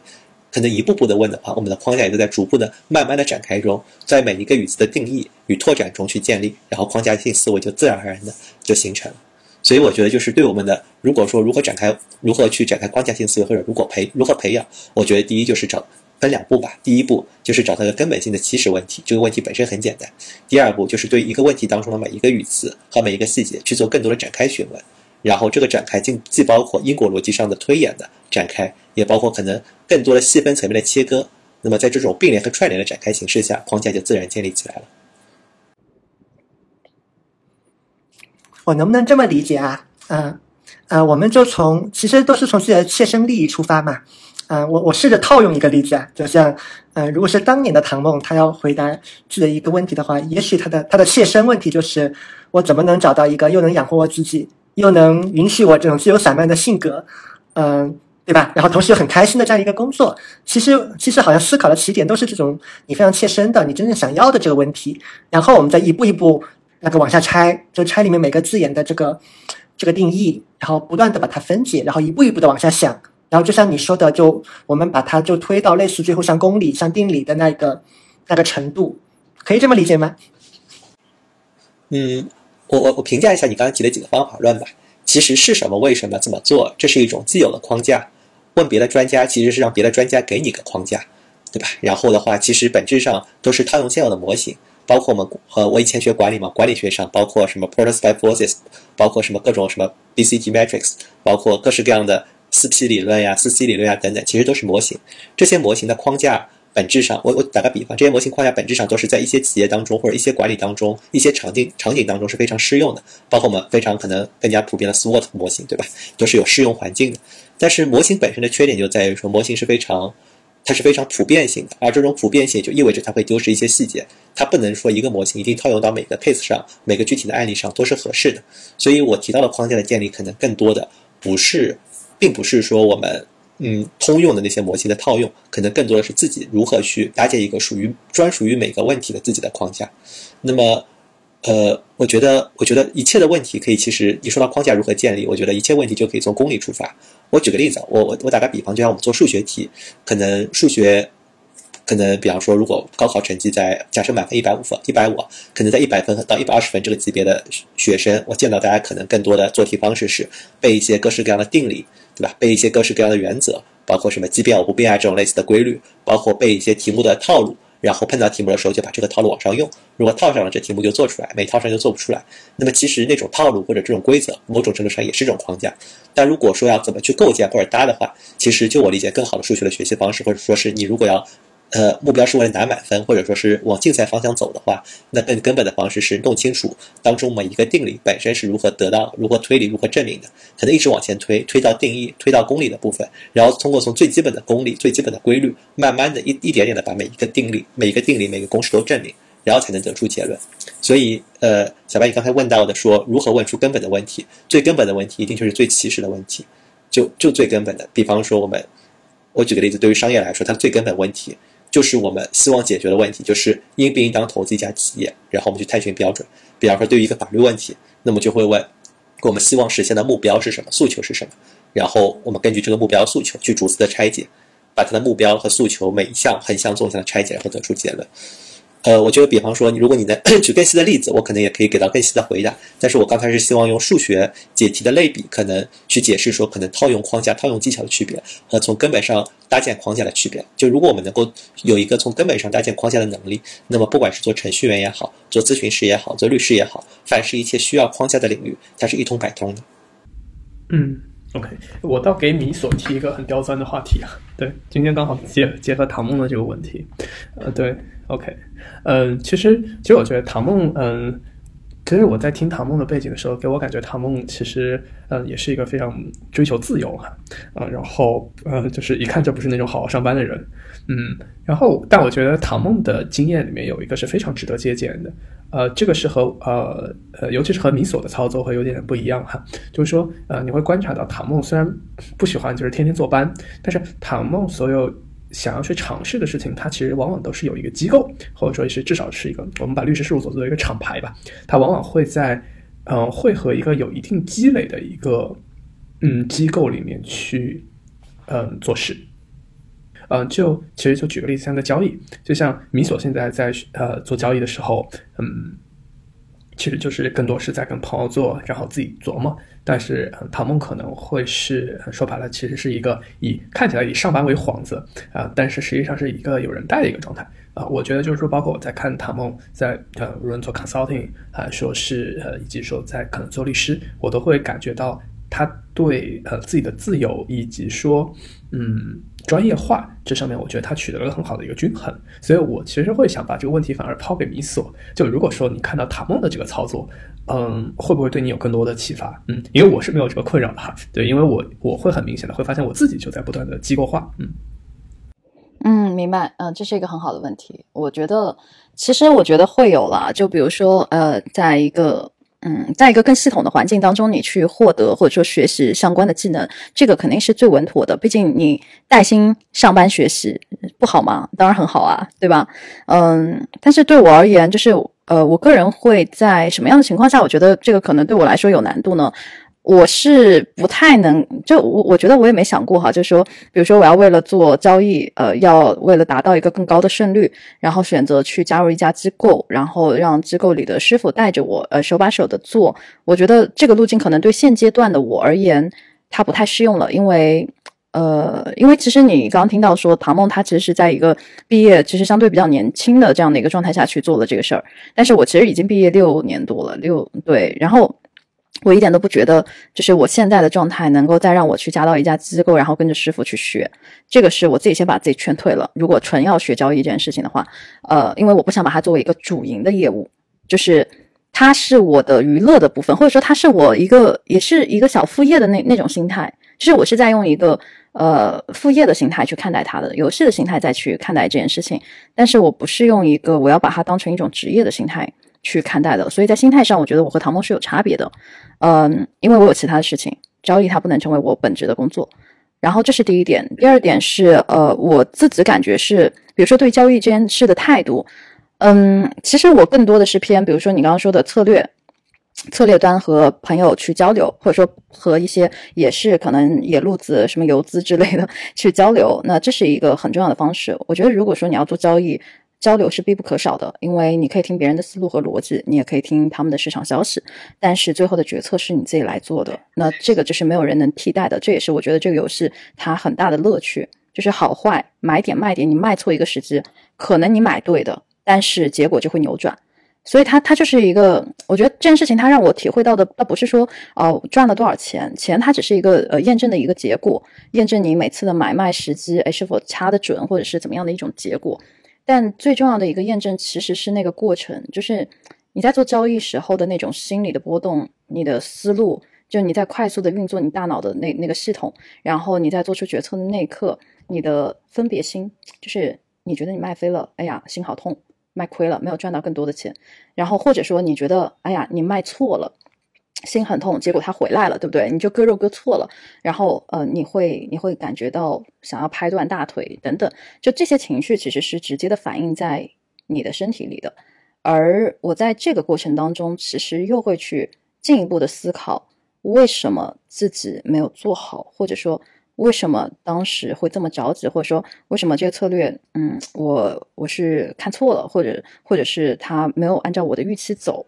可能一步步的问的话，我们的框架也都在逐步的、慢慢的展开中，在每一个语词的定义与拓展中去建立，然后框架性思维就自然而然的就形成了。所以我觉得，就是对我们的，如果说如何展开，如何去展开框架性思维，或者如果培如何培养，我觉得第一就是找分两步吧。第一步就是找到一个根本性的起始问题，这个问题本身很简单。第二步就是对一个问题当中的每一个语词和每一个细节去做更多的展开询问。然后这个展开既既包括因果逻辑上的推演的展开，也包括可能更多的细分层面的切割。那么在这种并联和串联的展开形式下，框架就自然建立起来了。我能不能这么理解啊？嗯，呃，我们就从其实都是从自己的切身利益出发嘛。嗯，我我试着套用一个例子啊，就像，呃，如果是当年的唐梦，他要回答自己的一个问题的话，也许他的他的切身问题就是，我怎么能找到一个又能养活我自己？又能允许我这种自由散漫的性格，嗯，对吧？然后同时又很开心的这样一个工作，其实其实好像思考的起点都是这种你非常切身的，你真正想要的这个问题。然后我们再一步一步那个往下拆，就拆里面每个字眼的这个这个定义，然后不断的把它分解，然后一步一步的往下想。然后就像你说的，就我们把它就推到类似最后像公理、像定理的那个那个程度，可以这么理解吗？嗯。我我我评价一下你刚才提的几个方法论吧。其实是什么？为什么怎么做？这是一种既有的框架。问别的专家，其实是让别的专家给你个框架，对吧？然后的话，其实本质上都是套用现有的模型。包括我们和我以前学管理嘛，管理学上包括什么 Porter's Five Forces，包括什么各种什么 BCG Matrix，包括各式各样的四 P 理论呀、四 C 理论呀等等，其实都是模型。这些模型的框架。本质上，我我打个比方，这些模型框架本质上都是在一些企业当中或者一些管理当中、一些场景场景当中是非常适用的，包括我们非常可能更加普遍的 SWOT 模型，对吧？都是有适用环境的。但是模型本身的缺点就在于说，模型是非常，它是非常普遍性的，而这种普遍性就意味着它会丢失一些细节，它不能说一个模型一定套用到每个 case 上、每个具体的案例上都是合适的。所以我提到的框架的建立，可能更多的不是，并不是说我们。嗯，通用的那些模型的套用，可能更多的是自己如何去搭建一个属于专属于每个问题的自己的框架。那么，呃，我觉得，我觉得一切的问题可以，其实你说到框架如何建立，我觉得一切问题就可以从公理出发。我举个例子，我我我打个比方，就像我们做数学题，可能数学，可能比方说，如果高考成绩在假设满分一百五分，一百五，可能在一百分到一百二十分这个级别的学生，我见到大家可能更多的做题方式是背一些各式各样的定理。对吧？背一些各式各样的原则，包括什么即变我不变啊这种类似的规律，包括背一些题目的套路，然后碰到题目的时候就把这个套路往上用。如果套上了，这题目就做出来；没套上就做不出来。那么其实那种套路或者这种规则，某种程度上也是一种框架。但如果说要怎么去构建或者搭的话，其实就我理解，更好的数学的学习方式，或者说是你如果要。呃，目标是为了拿满分，或者说是往竞赛方向走的话，那更根本的方式是弄清楚当中每一个定理本身是如何得到、如何推理、如何证明的，可能一直往前推，推到定义、推到公理的部分，然后通过从最基本的公理、最基本的规律，慢慢的一一点点的把每一个定理、每一个定理、每个公式都证明，然后才能得出结论。所以，呃，小白，你刚才问到的说如何问出根本的问题，最根本的问题一定就是最起始的问题，就就最根本的。比方说，我们我举个例子，对于商业来说，它最根本问题。就是我们希望解决的问题，就是应不应当投资一家企业，然后我们去探寻标准。比方说，对于一个法律问题，那么就会问我们希望实现的目标是什么，诉求是什么，然后我们根据这个目标诉求去逐次的拆解，把它的目标和诉求每一项横向、纵向的拆解，然后得出结论。呃，我觉得，比方说，如果你能 [coughs] 举更细的例子，我可能也可以给到更细的回答。但是我刚才是希望用数学解题的类比，可能去解释说，可能套用框架、套用技巧的区别和从根本上搭建框架的区别。就如果我们能够有一个从根本上搭建框架的能力，那么不管是做程序员也好，做咨询师也好，做律师也好，凡是一切需要框架的领域，它是一通百通的。嗯，OK，我倒给米所提一个很刁钻的话题啊。对，今天刚好结结合唐梦的这个问题，呃，对。OK，嗯，其实其实我觉得唐梦，嗯，其实我在听唐梦的背景的时候，给我感觉唐梦其实，嗯，也是一个非常追求自由哈，嗯，然后，呃，就是一看就不是那种好好上班的人，嗯，然后，但我觉得唐梦的经验里面有一个是非常值得借鉴的，呃，这个是和呃呃，尤其是和米索的操作会有点不一样哈，就是说，呃，你会观察到唐梦虽然不喜欢就是天天坐班，但是唐梦所有。想要去尝试的事情，它其实往往都是有一个机构，或者说是至少是一个我们把律师事务所作为一个厂牌吧，它往往会在，嗯，会和一个有一定积累的一个，嗯，机构里面去，嗯，做事，嗯，就其实就举个例子，像在交易，就像米索现在在呃做交易的时候，嗯。其实就是更多是在跟朋友做，然后自己琢磨。但是唐梦可能会是说白了，其实是一个以看起来以上班为幌子啊，但是实际上是一个有人带的一个状态啊。我觉得就是说，包括我在看唐梦在呃无论做 consulting 啊，说是呃以及说在可能做律师，我都会感觉到他对呃自己的自由以及说嗯。专业化这上面，我觉得他取得了很好的一个均衡，所以我其实会想把这个问题反而抛给米索。就如果说你看到塔梦的这个操作，嗯，会不会对你有更多的启发？嗯，因为我是没有这个困扰的哈。对，因为我我会很明显的会发现我自己就在不断的机构化。嗯嗯，明白。嗯，这是一个很好的问题。我觉得，其实我觉得会有啦。就比如说，呃，在一个。嗯，在一个更系统的环境当中，你去获得或者说学习相关的技能，这个肯定是最稳妥的。毕竟你带薪上班学习不好吗？当然很好啊，对吧？嗯，但是对我而言，就是呃，我个人会在什么样的情况下，我觉得这个可能对我来说有难度呢？我是不太能，就我我觉得我也没想过哈，就是说，比如说我要为了做交易，呃，要为了达到一个更高的胜率，然后选择去加入一家机构，然后让机构里的师傅带着我，呃，手把手的做。我觉得这个路径可能对现阶段的我而言，它不太适用了，因为，呃，因为其实你刚刚听到说唐梦他其实是在一个毕业其实相对比较年轻的这样的一个状态下去做了这个事儿，但是我其实已经毕业六年多了，六对，然后。我一点都不觉得，就是我现在的状态能够再让我去加到一家机构，然后跟着师傅去学，这个是我自己先把自己劝退了。如果纯要学交易这件事情的话，呃，因为我不想把它作为一个主营的业务，就是它是我的娱乐的部分，或者说它是我一个也是一个小副业的那那种心态，就是我是在用一个呃副业的心态去看待它的游戏的心态再去看待这件事情，但是我不是用一个我要把它当成一种职业的心态。去看待的，所以在心态上，我觉得我和唐梦是有差别的，嗯，因为我有其他的事情，交易它不能成为我本职的工作，然后这是第一点，第二点是，呃，我自己感觉是，比如说对交易这件事的态度，嗯，其实我更多的是偏，比如说你刚刚说的策略，策略端和朋友去交流，或者说和一些也是可能野路子、什么游资之类的 [laughs] 去交流，那这是一个很重要的方式。我觉得如果说你要做交易，交流是必不可少的，因为你可以听别人的思路和逻辑，你也可以听他们的市场消息，但是最后的决策是你自己来做的。那这个就是没有人能替代的，这也是我觉得这个游戏它很大的乐趣，就是好坏买点卖点，你卖错一个时机，可能你买对的，但是结果就会扭转。所以它它就是一个，我觉得这件事情它让我体会到的，倒不是说哦赚了多少钱，钱它只是一个呃验证的一个结果，验证你每次的买卖时机哎是否掐得准，或者是怎么样的一种结果。但最重要的一个验证其实是那个过程，就是你在做交易时候的那种心理的波动，你的思路，就你在快速的运作你大脑的那那个系统，然后你在做出决策的那一刻，你的分别心，就是你觉得你卖飞了，哎呀，心好痛，卖亏了，没有赚到更多的钱，然后或者说你觉得，哎呀，你卖错了。心很痛，结果他回来了，对不对？你就割肉割错了，然后呃，你会你会感觉到想要拍断大腿等等，就这些情绪其实是直接的反映在你的身体里的。而我在这个过程当中，其实又会去进一步的思考，为什么自己没有做好，或者说为什么当时会这么着急，或者说为什么这个策略，嗯，我我是看错了，或者或者是他没有按照我的预期走。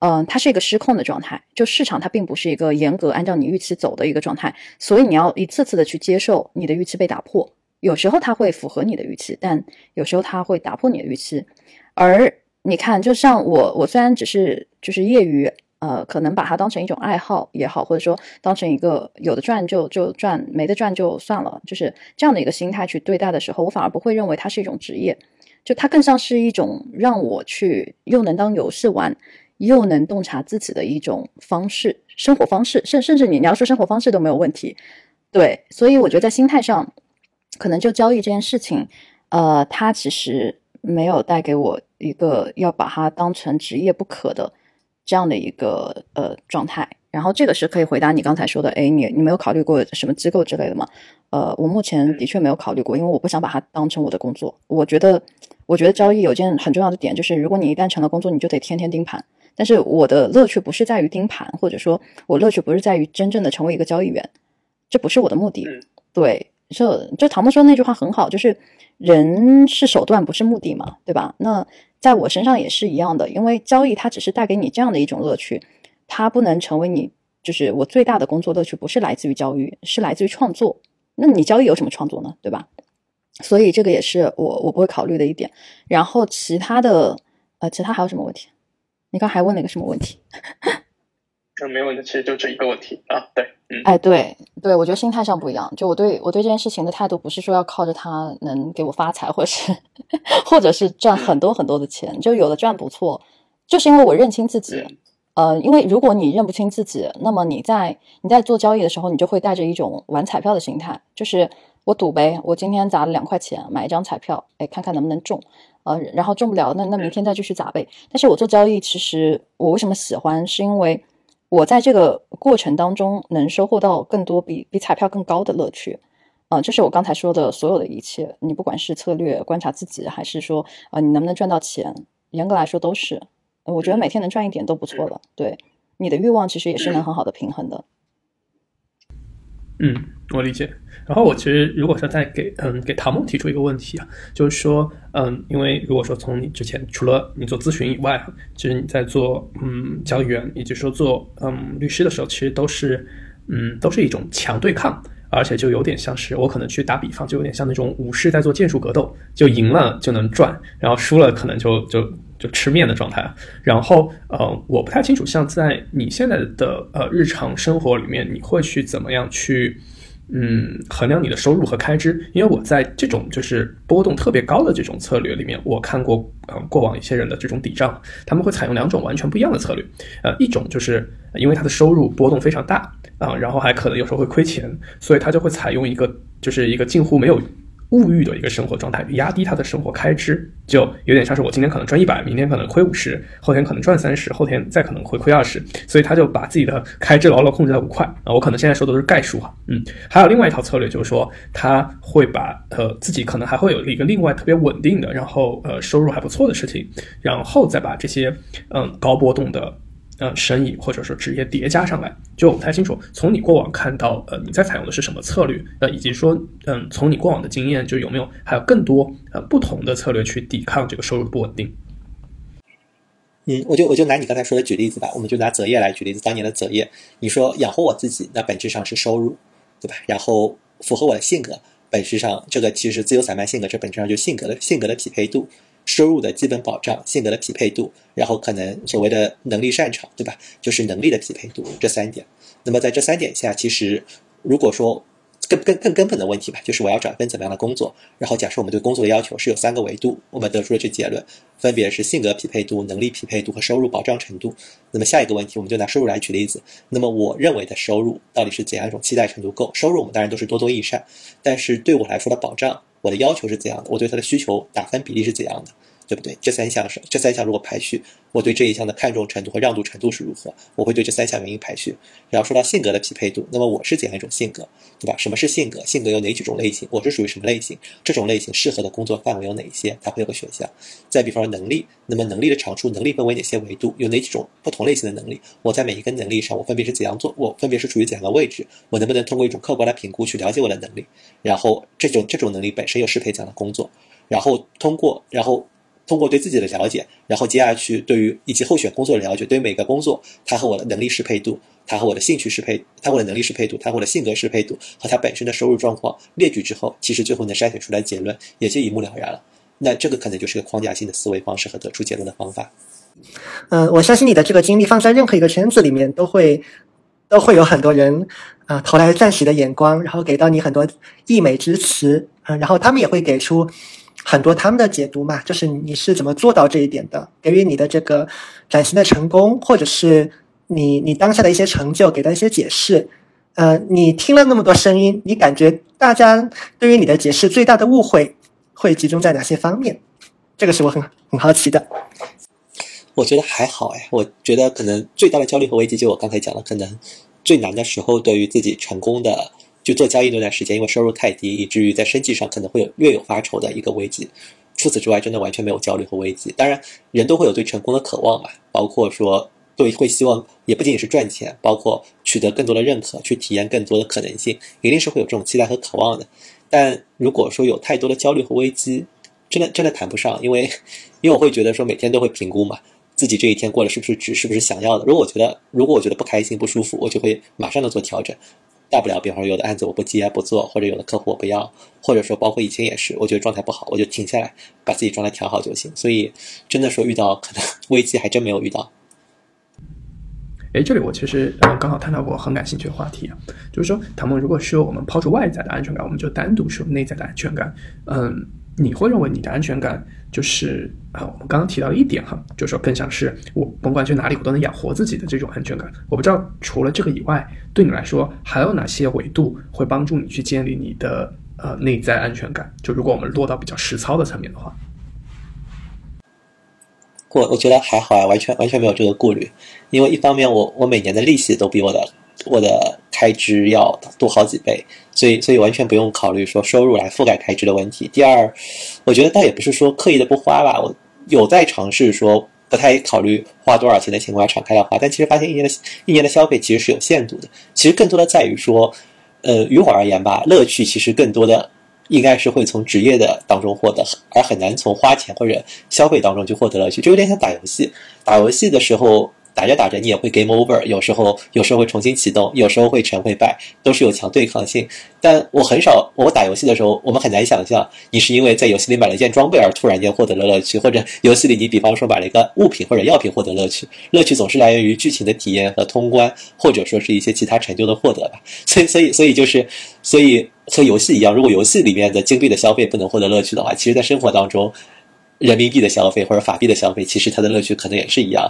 嗯，它是一个失控的状态，就市场它并不是一个严格按照你预期走的一个状态，所以你要一次次的去接受你的预期被打破。有时候它会符合你的预期，但有时候它会打破你的预期。而你看，就像我，我虽然只是就是业余，呃，可能把它当成一种爱好也好，或者说当成一个有的赚就就赚，没得赚就算了，就是这样的一个心态去对待的时候，我反而不会认为它是一种职业，就它更像是一种让我去又能当游戏玩。又能洞察自己的一种方式，生活方式，甚甚至你你要说生活方式都没有问题。对，所以我觉得在心态上，可能就交易这件事情，呃，它其实没有带给我一个要把它当成职业不可的这样的一个呃状态。然后这个是可以回答你刚才说的，哎，你你没有考虑过什么机构之类的吗？呃，我目前的确没有考虑过，因为我不想把它当成我的工作。我觉得，我觉得交易有件很重要的点，就是如果你一旦成了工作，你就得天天盯盘。但是我的乐趣不是在于盯盘，或者说我乐趣不是在于真正的成为一个交易员，这不是我的目的。对，就就唐梦说那句话很好，就是人是手段，不是目的嘛，对吧？那在我身上也是一样的，因为交易它只是带给你这样的一种乐趣。它不能成为你，就是我最大的工作乐趣，不是来自于交易，是来自于创作。那你交易有什么创作呢？对吧？所以这个也是我我不会考虑的一点。然后其他的，呃，其他还有什么问题？你刚还问了一个什么问题？[laughs] 嗯，没问题，其实就这一个问题啊。对，嗯，哎，对对，我觉得心态上不一样。就我对我对这件事情的态度，不是说要靠着它能给我发财，或者是或者是赚很多很多的钱，就有的赚不错，就是因为我认清自己。呃，因为如果你认不清自己，那么你在你在做交易的时候，你就会带着一种玩彩票的心态，就是我赌呗，我今天砸了两块钱买一张彩票，哎，看看能不能中，呃，然后中不了，那那明天再继续砸呗。但是我做交易，其实我为什么喜欢，是因为我在这个过程当中能收获到更多比比彩票更高的乐趣，啊，这是我刚才说的所有的一切，你不管是策略观察自己，还是说啊你能不能赚到钱，严格来说都是。我觉得每天能赚一点都不错了。对，你的欲望其实也是能很好的平衡的。嗯，我理解。然后我其实如果说再给嗯给唐梦提出一个问题啊，就是说嗯，因为如果说从你之前除了你做咨询以外，其实你在做嗯交易员，以及说做嗯律师的时候，其实都是嗯都是一种强对抗，而且就有点像是我可能去打比方，就有点像那种武士在做剑术格斗，就赢了就能赚，然后输了可能就就。就吃面的状态，然后呃，我不太清楚，像在你现在的呃日常生活里面，你会去怎么样去嗯衡量你的收入和开支？因为我在这种就是波动特别高的这种策略里面，我看过呃过往一些人的这种抵账，他们会采用两种完全不一样的策略，呃，一种就是因为他的收入波动非常大啊，然后还可能有时候会亏钱，所以他就会采用一个就是一个近乎没有。物欲的一个生活状态，压低他的生活开支，就有点像是我今天可能赚一百，明天可能亏五十，后天可能赚三十，后天再可能会亏二十，所以他就把自己的开支牢牢控制在五块啊。我可能现在说的都是概数哈，嗯，还有另外一套策略，就是说他会把呃自己可能还会有一个另外特别稳定的，然后呃收入还不错的事情，然后再把这些嗯高波动的。呃，生意或者说职业叠加上来，就我不太清楚。从你过往看到，呃，你在采用的是什么策略？呃，以及说，嗯，从你过往的经验，就有没有还有更多呃不同的策略去抵抗这个收入不稳定？嗯，我就我就拿你刚才说的举例子吧，我们就拿择业来举例子。当年的择业，你说养活我自己，那本质上是收入，对吧？然后符合我的性格，本质上这个其实自由散漫性格，这本质上就性格的性格的匹配度。收入的基本保障、性格的匹配度，然后可能所谓的能力擅长，对吧？就是能力的匹配度这三点。那么在这三点下，其实如果说更更更根本的问题吧，就是我要找一份怎么样的工作？然后假设我们对工作的要求是有三个维度，我们得出了这结论，分别是性格匹配度、能力匹配度和收入保障程度。那么下一个问题，我们就拿收入来举例子。那么我认为的收入到底是怎样一种期待程度够？收入我们当然都是多多益善，但是对我来说的保障。我的要求是怎样的？我对他的需求打分比例是怎样的？对不对？这三项是这三项如果排序，我对这一项的看重程度和让渡程度是如何？我会对这三项原因排序。然后说到性格的匹配度，那么我是怎样一种性格，对吧？什么是性格？性格有哪几种类型？我是属于什么类型？这种类型适合的工作范围有哪些？它会有个选项。再比方说能力，那么能力的长处，能力分为哪些维度？有哪几种不同类型的能力？我在每一个能力上，我分别是怎样做？我分别是处于怎样的位置？我能不能通过一种客观的评估去了解我的能力？然后这种这种能力本身又适配怎样的工作？然后通过然后。通过对自己的了解，然后接下去对于以及候选工作的了解，对于每个工作，它和我的能力适配度，它和我的兴趣适配，它和我的能力适配度，它和我的性格适配度和它本身的收入状况列举之后，其实最后能筛选出来结论，也就一目了然了。那这个可能就是个框架性的思维方式和得出结论的方法。嗯，我相信你的这个经历放在任何一个圈子里面，都会都会有很多人啊投来赞许的眼光，然后给到你很多溢美之词，嗯，然后他们也会给出。很多他们的解读嘛，就是你是怎么做到这一点的，给予你的这个转型的成功，或者是你你当下的一些成就给的一些解释。呃，你听了那么多声音，你感觉大家对于你的解释最大的误会会集中在哪些方面？这个是我很很好奇的。我觉得还好哎，我觉得可能最大的焦虑和危机，就我刚才讲的，可能最难的时候，对于自己成功的就做交易那段时间，因为收入太低，以至于在生计上可能会有略有发愁的一个危机。除此之外，真的完全没有焦虑和危机。当然，人都会有对成功的渴望嘛，包括说。对会希望，也不仅仅是赚钱，包括取得更多的认可，去体验更多的可能性，一定是会有这种期待和渴望的。但如果说有太多的焦虑和危机，真的真的谈不上，因为因为我会觉得说每天都会评估嘛，自己这一天过得是不是值，是不是想要的。如果我觉得如果我觉得不开心不舒服，我就会马上的做调整。大不了，比方说有的案子我不接不做，或者有的客户我不要，或者说包括以前也是，我觉得状态不好，我就停下来把自己状态调好就行。所以真的说遇到可能危机还真没有遇到。哎，这里我其实嗯刚好探讨过很感兴趣的话题啊，就是说，唐梦，如果说我们抛出外在的安全感，我们就单独说内在的安全感。嗯，你会认为你的安全感就是啊，我们刚刚提到一点哈，就是说更像是我甭管去哪里，我都能养活自己的这种安全感。我不知道除了这个以外，对你来说还有哪些维度会帮助你去建立你的呃内在安全感？就如果我们落到比较实操的层面的话。我我觉得还好啊，完全完全没有这个顾虑，因为一方面我我每年的利息都比我的我的开支要多好几倍，所以所以完全不用考虑说收入来覆盖开支的问题。第二，我觉得倒也不是说刻意的不花吧，我有在尝试说不太考虑花多少钱的情况下敞开来花，但其实发现一年的一年的消费其实是有限度的。其实更多的在于说，呃，于我而言吧，乐趣其实更多的。应该是会从职业的当中获得，而很难从花钱或者消费当中去获得乐趣，就有点像打游戏。打游戏的时候。打着打着，你也会 game over，有时候有时候会重新启动，有时候会成会败，都是有强对抗性。但我很少，我打游戏的时候，我们很难想象你是因为在游戏里买了一件装备而突然间获得了乐趣，或者游戏里你比方说买了一个物品或者药品获得乐趣。乐趣总是来源于剧情的体验和通关，或者说是一些其他成就的获得吧。[laughs] 所以，所以，所以就是，所以和游戏一样，如果游戏里面的金币的消费不能获得乐趣的话，其实在生活当中。人民币的消费或者法币的消费，其实它的乐趣可能也是一样，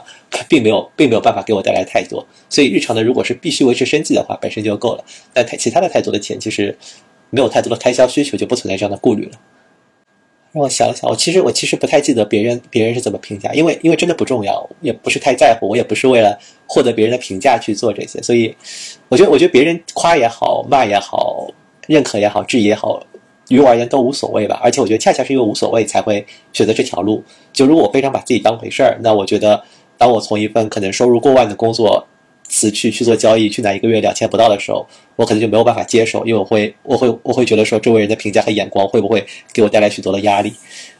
并没有并没有办法给我带来太多。所以日常的如果是必须维持生计的话，本身就够了。但太其他的太多的钱，其实没有太多的开销需求，就不存在这样的顾虑了。让我想想，我其实我其实不太记得别人别人是怎么评价，因为因为真的不重要，也不是太在乎，我也不是为了获得别人的评价去做这些。所以我觉得我觉得别人夸也好，骂也好，认可也好，质疑也好。于我而言都无所谓吧，而且我觉得恰恰是因为无所谓才会选择这条路。就如果我非常把自己当回事儿，那我觉得，当我从一份可能收入过万的工作辞去去做交易，去拿一个月两千不到的时候，我可能就没有办法接受，因为我会我会我会觉得说周围人的评价和眼光会不会给我带来许多的压力。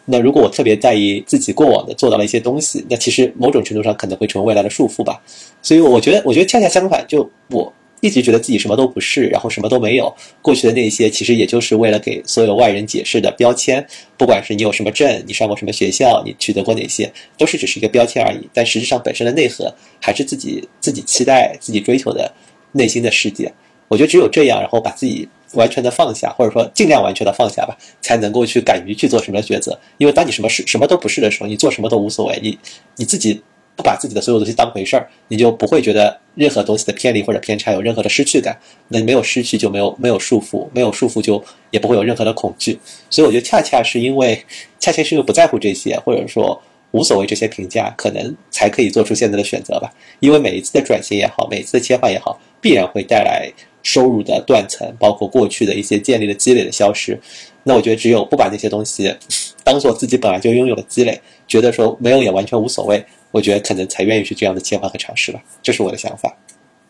那如果我特别在意自己过往的做到了一些东西，那其实某种程度上可能会成为未来的束缚吧。所以我觉得，我觉得恰恰相反，就我。一直觉得自己什么都不是，然后什么都没有。过去的那些，其实也就是为了给所有外人解释的标签。不管是你有什么证，你上过什么学校，你取得过哪些，都是只是一个标签而已。但实质上本身的内核，还是自己自己期待、自己追求的内心的世界。我觉得只有这样，然后把自己完全的放下，或者说尽量完全的放下吧，才能够去敢于去做什么抉择。因为当你什么事什么都不是的时候，你做什么都无所谓。你你自己。不把自己的所有东西当回事儿，你就不会觉得任何东西的偏离或者偏差有任何的失去感。那你没有失去，就没有没有束缚，没有束缚就也不会有任何的恐惧。所以我觉得恰恰是因为，恰恰是因为不在乎这些，或者说无所谓这些评价，可能才可以做出现在的选择吧。因为每一次的转型也好，每一次的切换也好，必然会带来收入的断层，包括过去的一些建立的积累的消失。那我觉得只有不把那些东西当做自己本来就拥有的积累，觉得说没有也完全无所谓。我觉得可能才愿意去这样的切换和尝试吧，这是我的想法。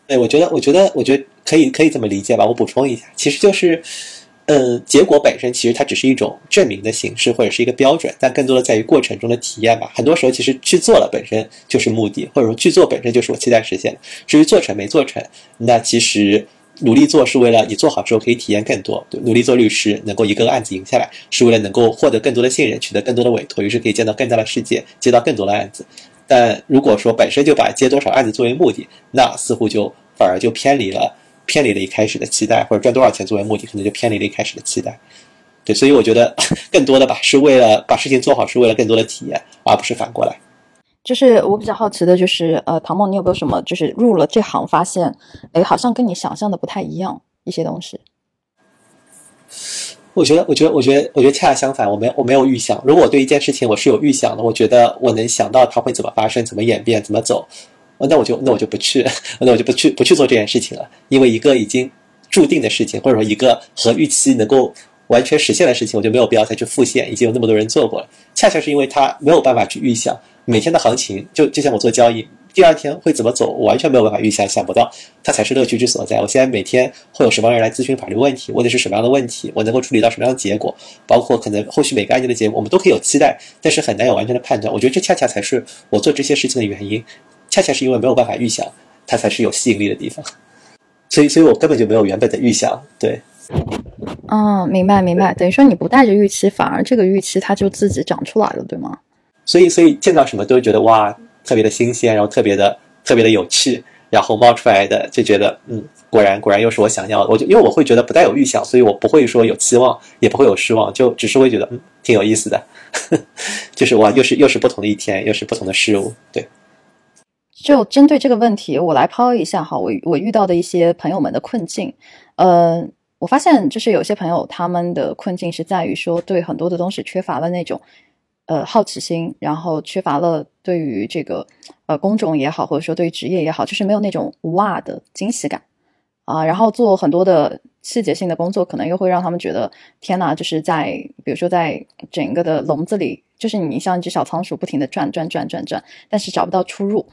对，我觉得，我觉得，我觉得可以，可以这么理解吧。我补充一下，其实就是，嗯，结果本身其实它只是一种证明的形式或者是一个标准，但更多的在于过程中的体验吧。很多时候，其实去做了本身就是目的，或者说去做本身就是我期待实现的。至于做成没做成，那其实。努力做是为了你做好之后可以体验更多。努力做律师，能够一个个案子赢下来，是为了能够获得更多的信任，取得更多的委托，于是可以见到更大的世界，接到更多的案子。但如果说本身就把接多少案子作为目的，那似乎就反而就偏离了，偏离了一开始的期待，或者赚多少钱作为目的，可能就偏离了一开始的期待。对，所以我觉得 [laughs] 更多的吧，是为了把事情做好，是为了更多的体验，而不是反过来。就是我比较好奇的，就是呃，唐梦，你有没有什么就是入了这行发现，哎，好像跟你想象的不太一样一些东西？我觉得，我觉得，我觉得，我觉得恰恰相反，我没有，我没有预想。如果我对一件事情我是有预想的，我觉得我能想到它会怎么发生、怎么演变、怎么走，那我就那我就不去，[laughs] 那我就不去不去做这件事情了。因为一个已经注定的事情，或者说一个和预期能够完全实现的事情，我就没有必要再去复现。已经有那么多人做过了，恰恰是因为他没有办法去预想。每天的行情，就就像我做交易，第二天会怎么走，我完全没有办法预想，想不到，它才是乐趣之所在。我现在每天会有什么人来咨询法律问题，问的是什么样的问题，我能够处理到什么样的结果，包括可能后续每个案件的结果，我们都可以有期待，但是很难有完全的判断。我觉得这恰恰才是我做这些事情的原因，恰恰是因为没有办法预想，它才是有吸引力的地方。所以，所以我根本就没有原本的预想。对，嗯，明白明白，等于说你不带着预期，反而这个预期它就自己长出来了，对吗？所以，所以见到什么都会觉得哇，特别的新鲜，然后特别的特别的有趣，然后冒出来的就觉得嗯，果然果然又是我想要的。我就因为我会觉得不带有预想，所以我不会说有期望，也不会有失望，就只是会觉得嗯，挺有意思的，[laughs] 就是哇，又是又是不同的一天，又是不同的事物。对，就针对这个问题，我来抛一下哈，我我遇到的一些朋友们的困境，呃，我发现就是有些朋友他们的困境是在于说对很多的东西缺乏了那种。呃，好奇心，然后缺乏了对于这个呃工种也好，或者说对于职业也好，就是没有那种哇的惊喜感啊。然后做很多的细节性的工作，可能又会让他们觉得天哪，就是在比如说在整个的笼子里，就是你像一只小仓鼠，不停的转转转转转，但是找不到出入。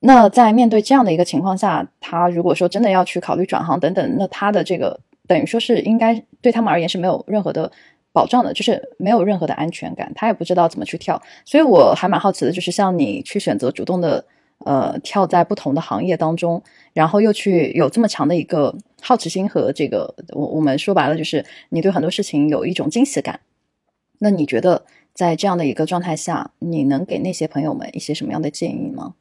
那在面对这样的一个情况下，他如果说真的要去考虑转行等等，那他的这个等于说是应该对他们而言是没有任何的。保障的，就是没有任何的安全感，他也不知道怎么去跳，所以我还蛮好奇的，就是像你去选择主动的，呃，跳在不同的行业当中，然后又去有这么强的一个好奇心和这个，我我们说白了就是你对很多事情有一种惊喜感。那你觉得在这样的一个状态下，你能给那些朋友们一些什么样的建议吗？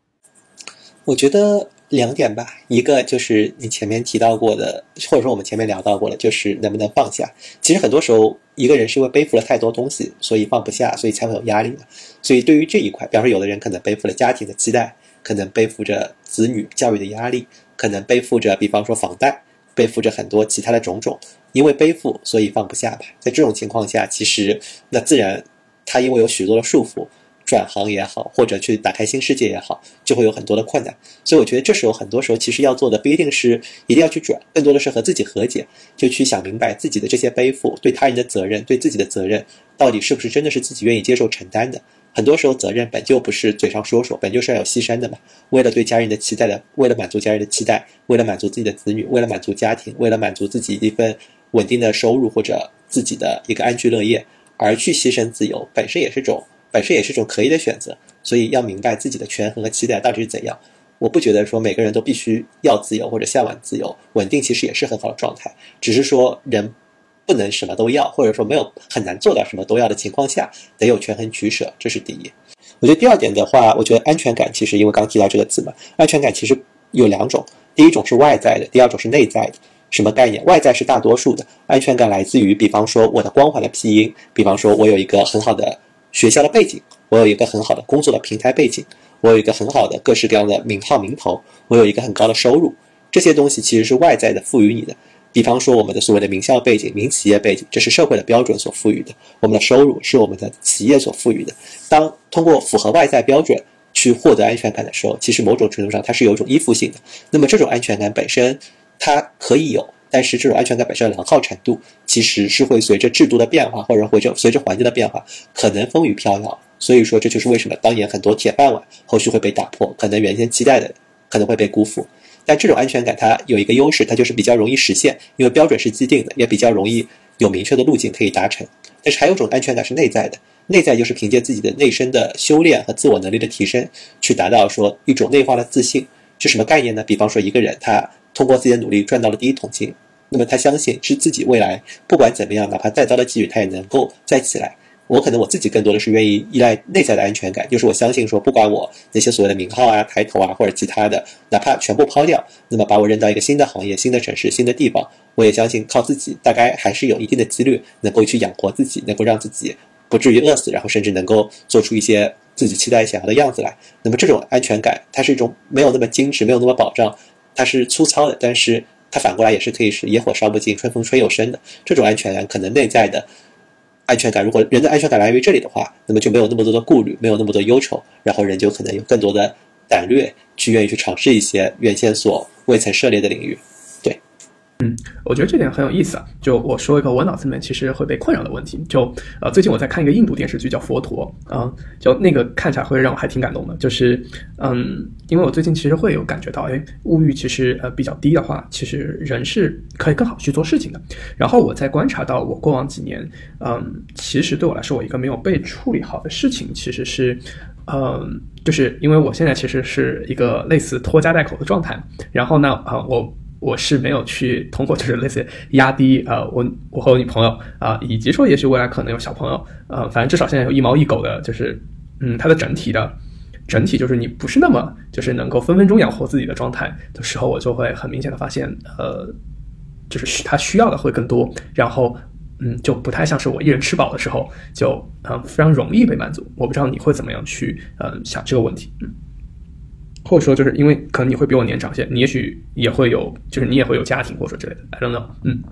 我觉得。两点吧，一个就是你前面提到过的，或者说我们前面聊到过的，就是能不能放下。其实很多时候，一个人是因为背负了太多东西，所以放不下，所以才会有压力。所以对于这一块，比方说有的人可能背负了家庭的期待，可能背负着子女教育的压力，可能背负着比方说房贷，背负着很多其他的种种，因为背负，所以放不下吧。在这种情况下，其实那自然他因为有许多的束缚。转行也好，或者去打开新世界也好，就会有很多的困难。所以我觉得这时候很多时候其实要做的不一定是一定要去转，更多的是和自己和解，就去想明白自己的这些背负，对他人的责任，对自己的责任，到底是不是真的是自己愿意接受承担的？很多时候责任本就不是嘴上说说，本就是要有牺牲的嘛。为了对家人的期待的，为了满足家人的期待，为了满足自己的子女，为了满足家庭，为了满足自己一份稳定的收入或者自己的一个安居乐业，而去牺牲自由，本身也是种。本身也是一种可以的选择，所以要明白自己的权衡和期待到底是怎样。我不觉得说每个人都必须要自由或者向往自由，稳定其实也是很好的状态。只是说人不能什么都要，或者说没有很难做到什么都要的情况下，得有权衡取舍，这是第一。我觉得第二点的话，我觉得安全感其实因为刚提到这个字嘛，安全感其实有两种，第一种是外在的，第二种是内在的。什么概念？外在是大多数的安全感来自于，比方说我的光环的庇荫，比方说我有一个很好的。学校的背景，我有一个很好的工作的平台背景，我有一个很好的各式各样的名号名头，我有一个很高的收入，这些东西其实是外在的赋予你的。比方说我们的所谓的名校背景、名企业背景，这是社会的标准所赋予的；我们的收入是我们的企业所赋予的。当通过符合外在标准去获得安全感的时候，其实某种程度上它是有一种依附性的。那么这种安全感本身，它可以有。但是这种安全感本身的良好程度，其实是会随着制度的变化，或者随着随着环境的变化，可能风雨飘摇。所以说，这就是为什么当年很多铁饭碗后续会被打破，可能原先期待的可能会被辜负。但这种安全感它有一个优势，它就是比较容易实现，因为标准是既定的，也比较容易有明确的路径可以达成。但是还有一种安全感是内在的，内在就是凭借自己的内生的修炼和自我能力的提升，去达到说一种内化的自信。是什么概念呢？比方说一个人他通过自己的努力赚到了第一桶金。那么他相信是自己未来不管怎么样，哪怕再糟的机遇，他也能够再起来。我可能我自己更多的是愿意依赖内在的安全感，就是我相信说，不管我那些所谓的名号啊、抬头啊或者其他的，哪怕全部抛掉，那么把我扔到一个新的行业、新的城市、新的地方，我也相信靠自己大概还是有一定的几率能够去养活自己，能够让自己不至于饿死，然后甚至能够做出一些自己期待想要的样子来。那么这种安全感，它是一种没有那么精致、没有那么保障，它是粗糙的，但是。它反过来也是可以是野火烧不尽，春风吹又生的这种安全感，可能内在的安全感，如果人的安全感来源于这里的话，那么就没有那么多的顾虑，没有那么多忧愁，然后人就可能有更多的胆略去愿意去尝试一些原先所未曾涉猎的领域。嗯，我觉得这点很有意思啊。就我说一个我脑子里面其实会被困扰的问题。就呃，最近我在看一个印度电视剧叫《佛陀》啊，就那个看起来会让我还挺感动的。就是嗯，因为我最近其实会有感觉到，哎，物欲其实呃比较低的话，其实人是可以更好去做事情的。然后我在观察到我过往几年，嗯，其实对我来说，我一个没有被处理好的事情，其实是，嗯，就是因为我现在其实是一个类似拖家带口的状态。然后呢，啊，我。我是没有去通过，就是类似压低呃，我我和我女朋友啊，以及说也许未来可能有小朋友，呃，反正至少现在有一猫一狗的，就是嗯，它的整体的整体就是你不是那么就是能够分分钟养活自己的状态的时候，我就会很明显的发现，呃，就是他需要的会更多，然后嗯，就不太像是我一人吃饱的时候，就嗯非常容易被满足。我不知道你会怎么样去嗯想这个问题，嗯。或者说，就是因为可能你会比我年长些，你也许也会有，就是你也会有家庭或者之类的，I don't know。嗯，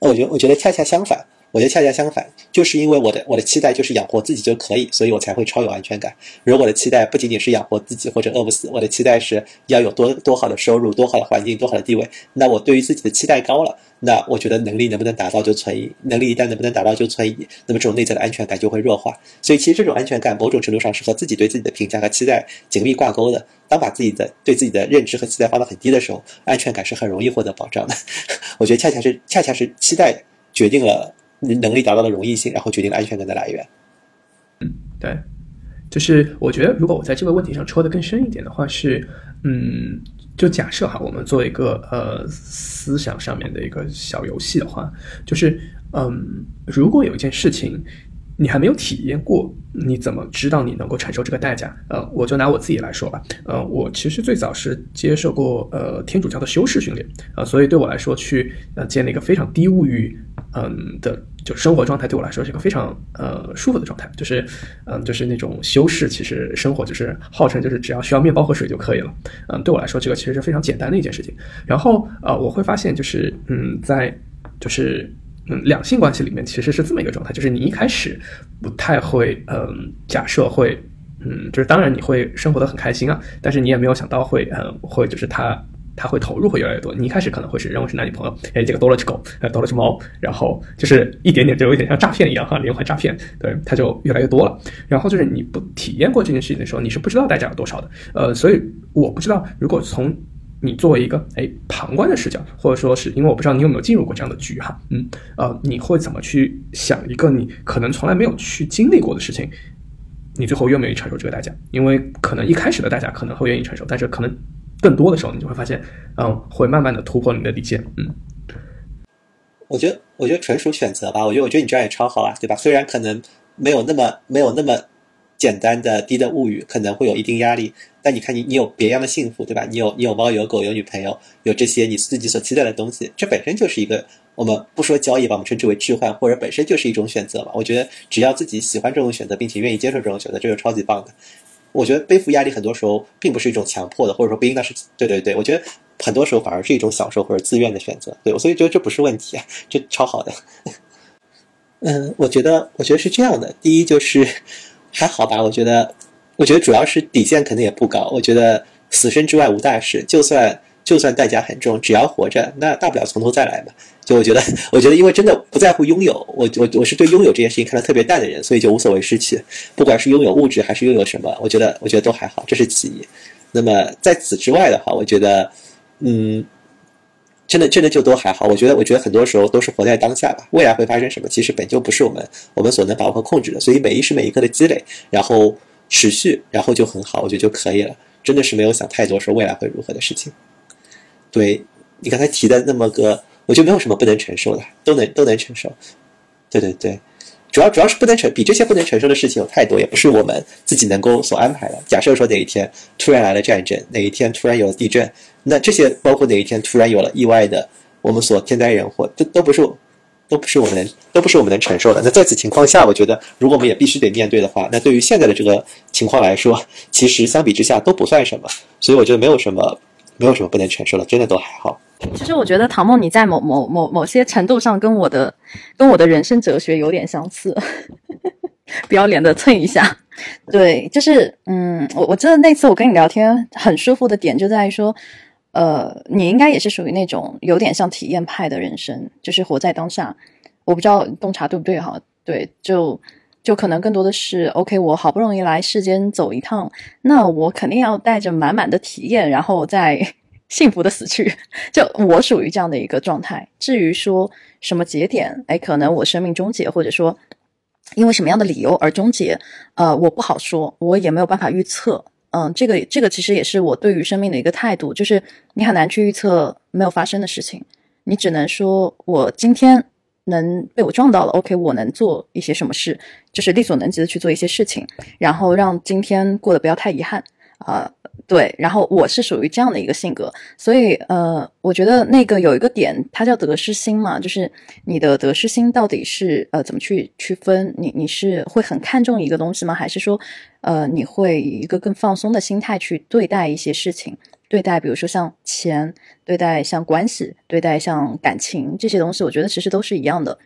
我觉得我觉得恰恰相反。我觉得恰恰相反，就是因为我的我的期待就是养活自己就可以，所以我才会超有安全感。如果我的期待不仅仅是养活自己或者饿不死，我的期待是要有多多好的收入、多好的环境、多好的地位，那我对于自己的期待高了，那我觉得能力能不能达到就存疑，能力一旦能不能达到就存疑，那么这种内在的安全感就会弱化。所以其实这种安全感某种程度上是和自己对自己的评价和期待紧密挂钩的。当把自己的对自己的认知和期待放到很低的时候，安全感是很容易获得保障的。[laughs] 我觉得恰恰是恰恰是期待决定了。能力达到的容易性，然后决定了安全感的来源。嗯，对，就是我觉得，如果我在这个问题上戳的更深一点的话，是，嗯，就假设哈，我们做一个呃思想上面的一个小游戏的话，就是，嗯，如果有一件事情。你还没有体验过，你怎么知道你能够承受这个代价？呃，我就拿我自己来说吧。呃，我其实最早是接受过呃天主教的修士训练，呃，所以对我来说，去呃建立一个非常低物欲，嗯的就生活状态，对我来说是一个非常呃舒服的状态。就是嗯，就是那种修士，其实生活就是号称就是只要需要面包和水就可以了。嗯，对我来说，这个其实是非常简单的一件事情。然后呃，我会发现就是嗯，在就是。嗯，两性关系里面其实是这么一个状态，就是你一开始不太会，嗯，假设会，嗯，就是当然你会生活的很开心啊，但是你也没有想到会，嗯，会就是他他会投入会越来越多。你一开始可能会是认为是男女朋友，哎，这个多了只狗，呃，多了只猫，然后就是一点点就有点像诈骗一样哈，连环诈骗，对，他就越来越多了。然后就是你不体验过这件事情的时候，你是不知道代价有多少的。呃，所以我不知道如果从你作为一个哎旁观的视角，或者说是因为我不知道你有没有进入过这样的局哈，嗯呃，你会怎么去想一个你可能从来没有去经历过的事情？你最后愿不愿意承受这个代价？因为可能一开始的代价可能会愿意承受，但是可能更多的时候你就会发现，嗯，会慢慢的突破你的底线。嗯，我觉得我觉得纯属选择吧。我觉得我觉得你这样也超好啊，对吧？虽然可能没有那么没有那么。简单的低的物欲可能会有一定压力，但你看你你有别样的幸福，对吧？你有你有猫有狗有女朋友有这些你自己所期待的东西，这本身就是一个我们不说交易吧，我们称之为置换，或者本身就是一种选择嘛。我觉得只要自己喜欢这种选择，并且愿意接受这种选择，这就超级棒的。我觉得背负压力很多时候并不是一种强迫的，或者说不应该是对对对。我觉得很多时候反而是一种享受或者自愿的选择，对，所以觉得这不是问题啊，这超好的。嗯，我觉得我觉得是这样的，第一就是。还好吧，我觉得，我觉得主要是底线可能也不高。我觉得死生之外无大事，就算就算代价很重，只要活着，那大不了从头再来嘛。就我觉得，[laughs] 我觉得因为真的不在乎拥有，我我我是对拥有这件事情看得特别淡的人，所以就无所谓失去，不管是拥有物质还是拥有什么，我觉得我觉得都还好，这是其一。那么在此之外的话，我觉得，嗯。真的，真的就都还好。我觉得，我觉得很多时候都是活在当下吧。未来会发生什么，其实本就不是我们我们所能把握和控制的。所以每一时每一刻的积累，然后持续，然后就很好，我觉得就可以了。真的是没有想太多说未来会如何的事情。对你刚才提的那么个，我就没有什么不能承受的，都能都能承受。对对对，主要主要是不能承比这些不能承受的事情有太多，也不是我们自己能够所安排的。假设说哪一天突然来了战争，哪一天突然有了地震，那这些包括哪一天突然有了意外的，我们所天灾人祸，这都不是都不是我们能都不是我们能承受的。那在此情况下，我觉得如果我们也必须得面对的话，那对于现在的这个情况来说，其实相比之下都不算什么。所以我觉得没有什么没有什么不能承受的，真的都还好。其实我觉得唐梦你在某某某某些程度上跟我的跟我的人生哲学有点相似，[laughs] 不要脸的蹭一下。对，就是嗯，我我记得那次我跟你聊天很舒服的点就在于说，呃，你应该也是属于那种有点像体验派的人生，就是活在当下。我不知道洞察对不对哈？对，就就可能更多的是 OK，我好不容易来世间走一趟，那我肯定要带着满满的体验，然后再。幸福的死去，[laughs] 就我属于这样的一个状态。至于说什么节点，哎，可能我生命终结，或者说因为什么样的理由而终结，呃，我不好说，我也没有办法预测。嗯，这个这个其实也是我对于生命的一个态度，就是你很难去预测没有发生的事情，你只能说我今天能被我撞到了，OK，我能做一些什么事，就是力所能及的去做一些事情，然后让今天过得不要太遗憾啊。对，然后我是属于这样的一个性格，所以呃，我觉得那个有一个点，它叫得失心嘛，就是你的得失心到底是呃怎么去区分？你你是会很看重一个东西吗？还是说呃你会以一个更放松的心态去对待一些事情？对待比如说像钱，对待像关系，对待像感情这些东西，我觉得其实都是一样的。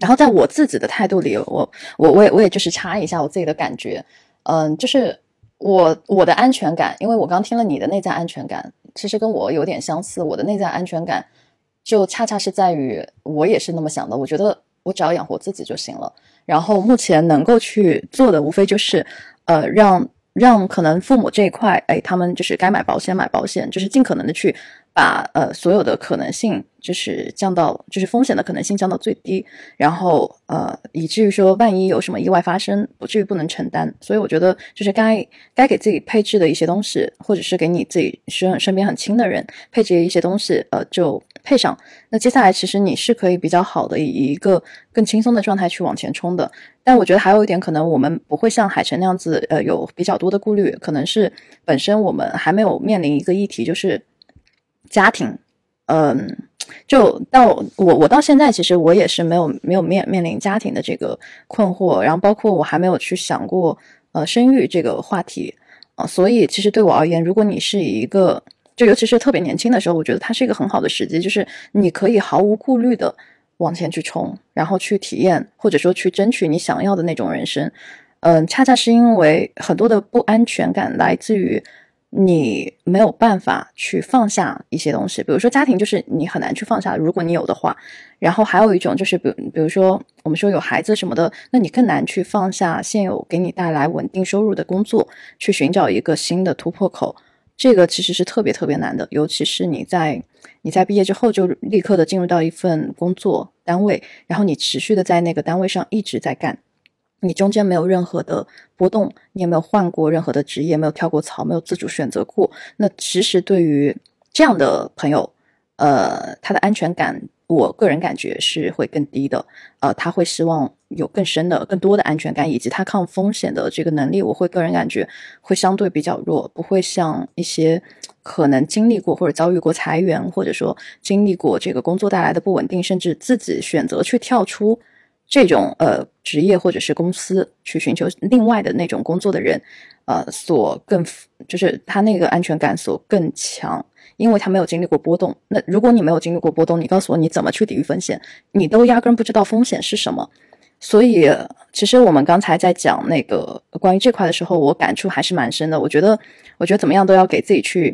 然后在我自己的态度里，我我我也我也就是插一下我自己的感觉，嗯，就是。我我的安全感，因为我刚听了你的内在安全感，其实跟我有点相似。我的内在安全感，就恰恰是在于我也是那么想的。我觉得我只要养活自己就行了。然后目前能够去做的，无非就是，呃，让让可能父母这一块，哎，他们就是该买保险买保险，就是尽可能的去。把呃所有的可能性就是降到就是风险的可能性降到最低，然后呃以至于说万一有什么意外发生，不至于不能承担。所以我觉得就是该该给自己配置的一些东西，或者是给你自己身身边很亲的人配置一些东西，呃就配上。那接下来其实你是可以比较好的以一个更轻松的状态去往前冲的。但我觉得还有一点可能我们不会像海城那样子，呃有比较多的顾虑，可能是本身我们还没有面临一个议题，就是。家庭，嗯，就到我我到现在，其实我也是没有没有面面临家庭的这个困惑，然后包括我还没有去想过呃生育这个话题啊，所以其实对我而言，如果你是一个，就尤其是特别年轻的时候，我觉得它是一个很好的时机，就是你可以毫无顾虑的往前去冲，然后去体验或者说去争取你想要的那种人生，嗯，恰恰是因为很多的不安全感来自于。你没有办法去放下一些东西，比如说家庭，就是你很难去放下。如果你有的话，然后还有一种就是，比比如说我们说有孩子什么的，那你更难去放下现有给你带来稳定收入的工作，去寻找一个新的突破口。这个其实是特别特别难的，尤其是你在你在毕业之后就立刻的进入到一份工作单位，然后你持续的在那个单位上一直在干。你中间没有任何的波动，你也没有换过任何的职业，没有跳过槽，没有自主选择过。那其实对于这样的朋友，呃，他的安全感，我个人感觉是会更低的。呃，他会希望有更深的、更多的安全感，以及他抗风险的这个能力，我会个人感觉会相对比较弱，不会像一些可能经历过或者遭遇过裁员，或者说经历过这个工作带来的不稳定，甚至自己选择去跳出。这种呃职业或者是公司去寻求另外的那种工作的人，呃，所更就是他那个安全感所更强，因为他没有经历过波动。那如果你没有经历过波动，你告诉我你怎么去抵御风险？你都压根不知道风险是什么。所以，其实我们刚才在讲那个关于这块的时候，我感触还是蛮深的。我觉得，我觉得怎么样都要给自己去。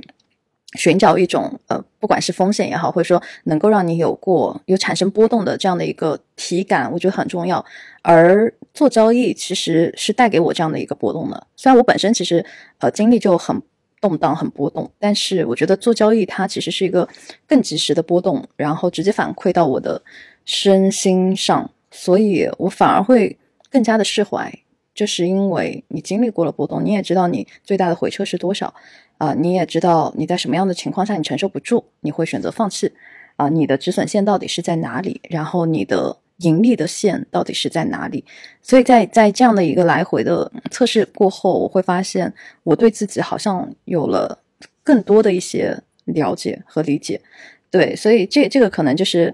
寻找一种呃，不管是风险也好，或者说能够让你有过有产生波动的这样的一个体感，我觉得很重要。而做交易其实是带给我这样的一个波动的。虽然我本身其实呃经历就很动荡、很波动，但是我觉得做交易它其实是一个更及时的波动，然后直接反馈到我的身心上，所以我反而会更加的释怀。就是因为你经历过了波动，你也知道你最大的回撤是多少。啊，你也知道你在什么样的情况下你承受不住，你会选择放弃。啊，你的止损线到底是在哪里？然后你的盈利的线到底是在哪里？所以在在这样的一个来回的测试过后，我会发现我对自己好像有了更多的一些了解和理解。对，所以这这个可能就是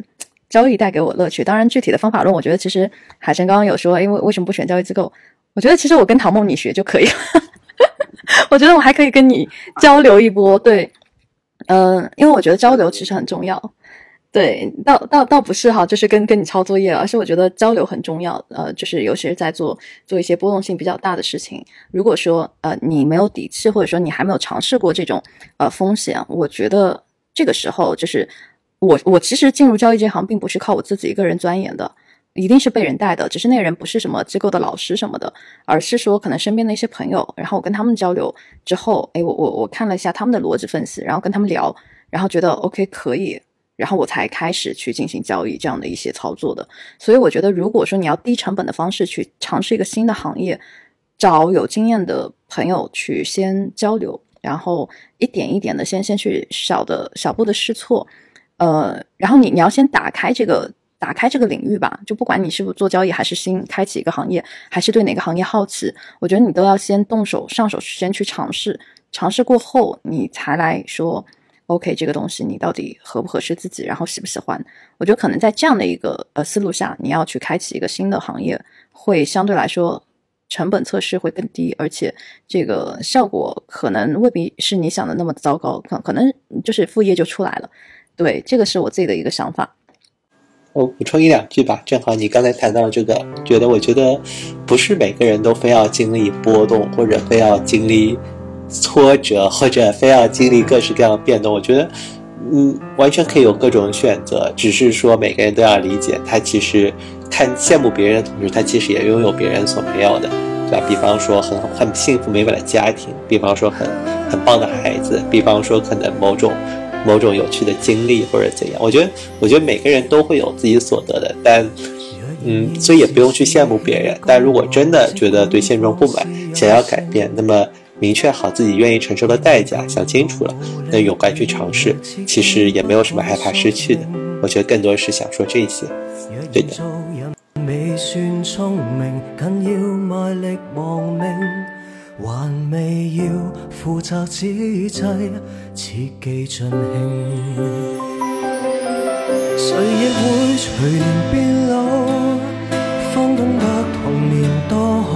交易带给我乐趣。当然，具体的方法论，我觉得其实海生刚刚有说，因为为什么不选交易机构？我觉得其实我跟唐梦你学就可以了。[laughs] 我觉得我还可以跟你交流一波。对，嗯，因为我觉得交流其实很重要。对，倒倒倒不是哈，就是跟跟你抄作业，而是我觉得交流很重要。呃，就是尤其是在做做一些波动性比较大的事情，如果说呃你没有底气，或者说你还没有尝试过这种呃风险，我觉得这个时候就是我我其实进入交易这行并不是靠我自己一个人钻研的，一定是被人带的，只是那个人不是什么机构的老师什么的，而是说可能身边的一些朋友，然后我跟他们交流之后，哎，我我我看了一下他们的逻辑分析，然后跟他们聊，然后觉得 OK 可以。然后我才开始去进行交易这样的一些操作的，所以我觉得，如果说你要低成本的方式去尝试一个新的行业，找有经验的朋友去先交流，然后一点一点的先先去小的小步的试错，呃，然后你你要先打开这个打开这个领域吧，就不管你是不是做交易，还是新开启一个行业，还是对哪个行业好奇，我觉得你都要先动手上手，先去尝试，尝试过后你才来说。OK，这个东西你到底合不合适自己，然后喜不喜欢？我觉得可能在这样的一个呃思路下，你要去开启一个新的行业，会相对来说成本测试会更低，而且这个效果可能未必是你想的那么糟糕，可可能就是副业就出来了。对，这个是我自己的一个想法。我补充一两句吧，正好你刚才谈到这个，觉得我觉得不是每个人都非要经历波动，或者非要经历。挫折或者非要经历各式各样的变动，我觉得，嗯，完全可以有各种选择。只是说每个人都要理解，他其实看羡慕别人的同时，他其实也拥有别人所没有的，对吧？比方说很很幸福美满的家庭，比方说很很棒的孩子，比方说可能某种某种有趣的经历或者怎样。我觉得，我觉得每个人都会有自己所得的，但，嗯，所以也不用去羡慕别人。但如果真的觉得对现状不满，想要改变，那么。明确好自己愿意承受的代价，想清楚了，那勇敢去尝试，其实也没有什么害怕失去的。我觉得更多是想说这些，对的。还未要负责此际，切记尽兴谁亦会随年变老，方懂得童年多好。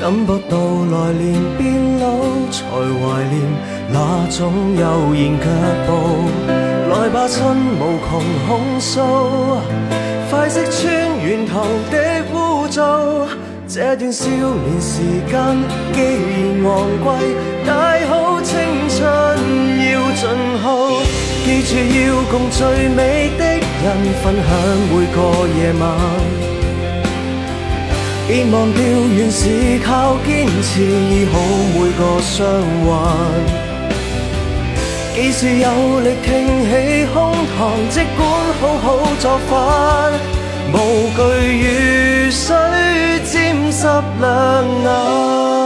感不到来年变老，才怀念那种悠然脚步。来吧，亲，无穷控诉，快识穿源头的污糟。这段少年时间既然昂贵，大好青春要尽耗。记住要共最美的人分享每个夜晚。别忘掉，原是靠坚持医好每个伤患。几时有力挺起胸膛，即管好好作反，无惧雨水沾湿两眼。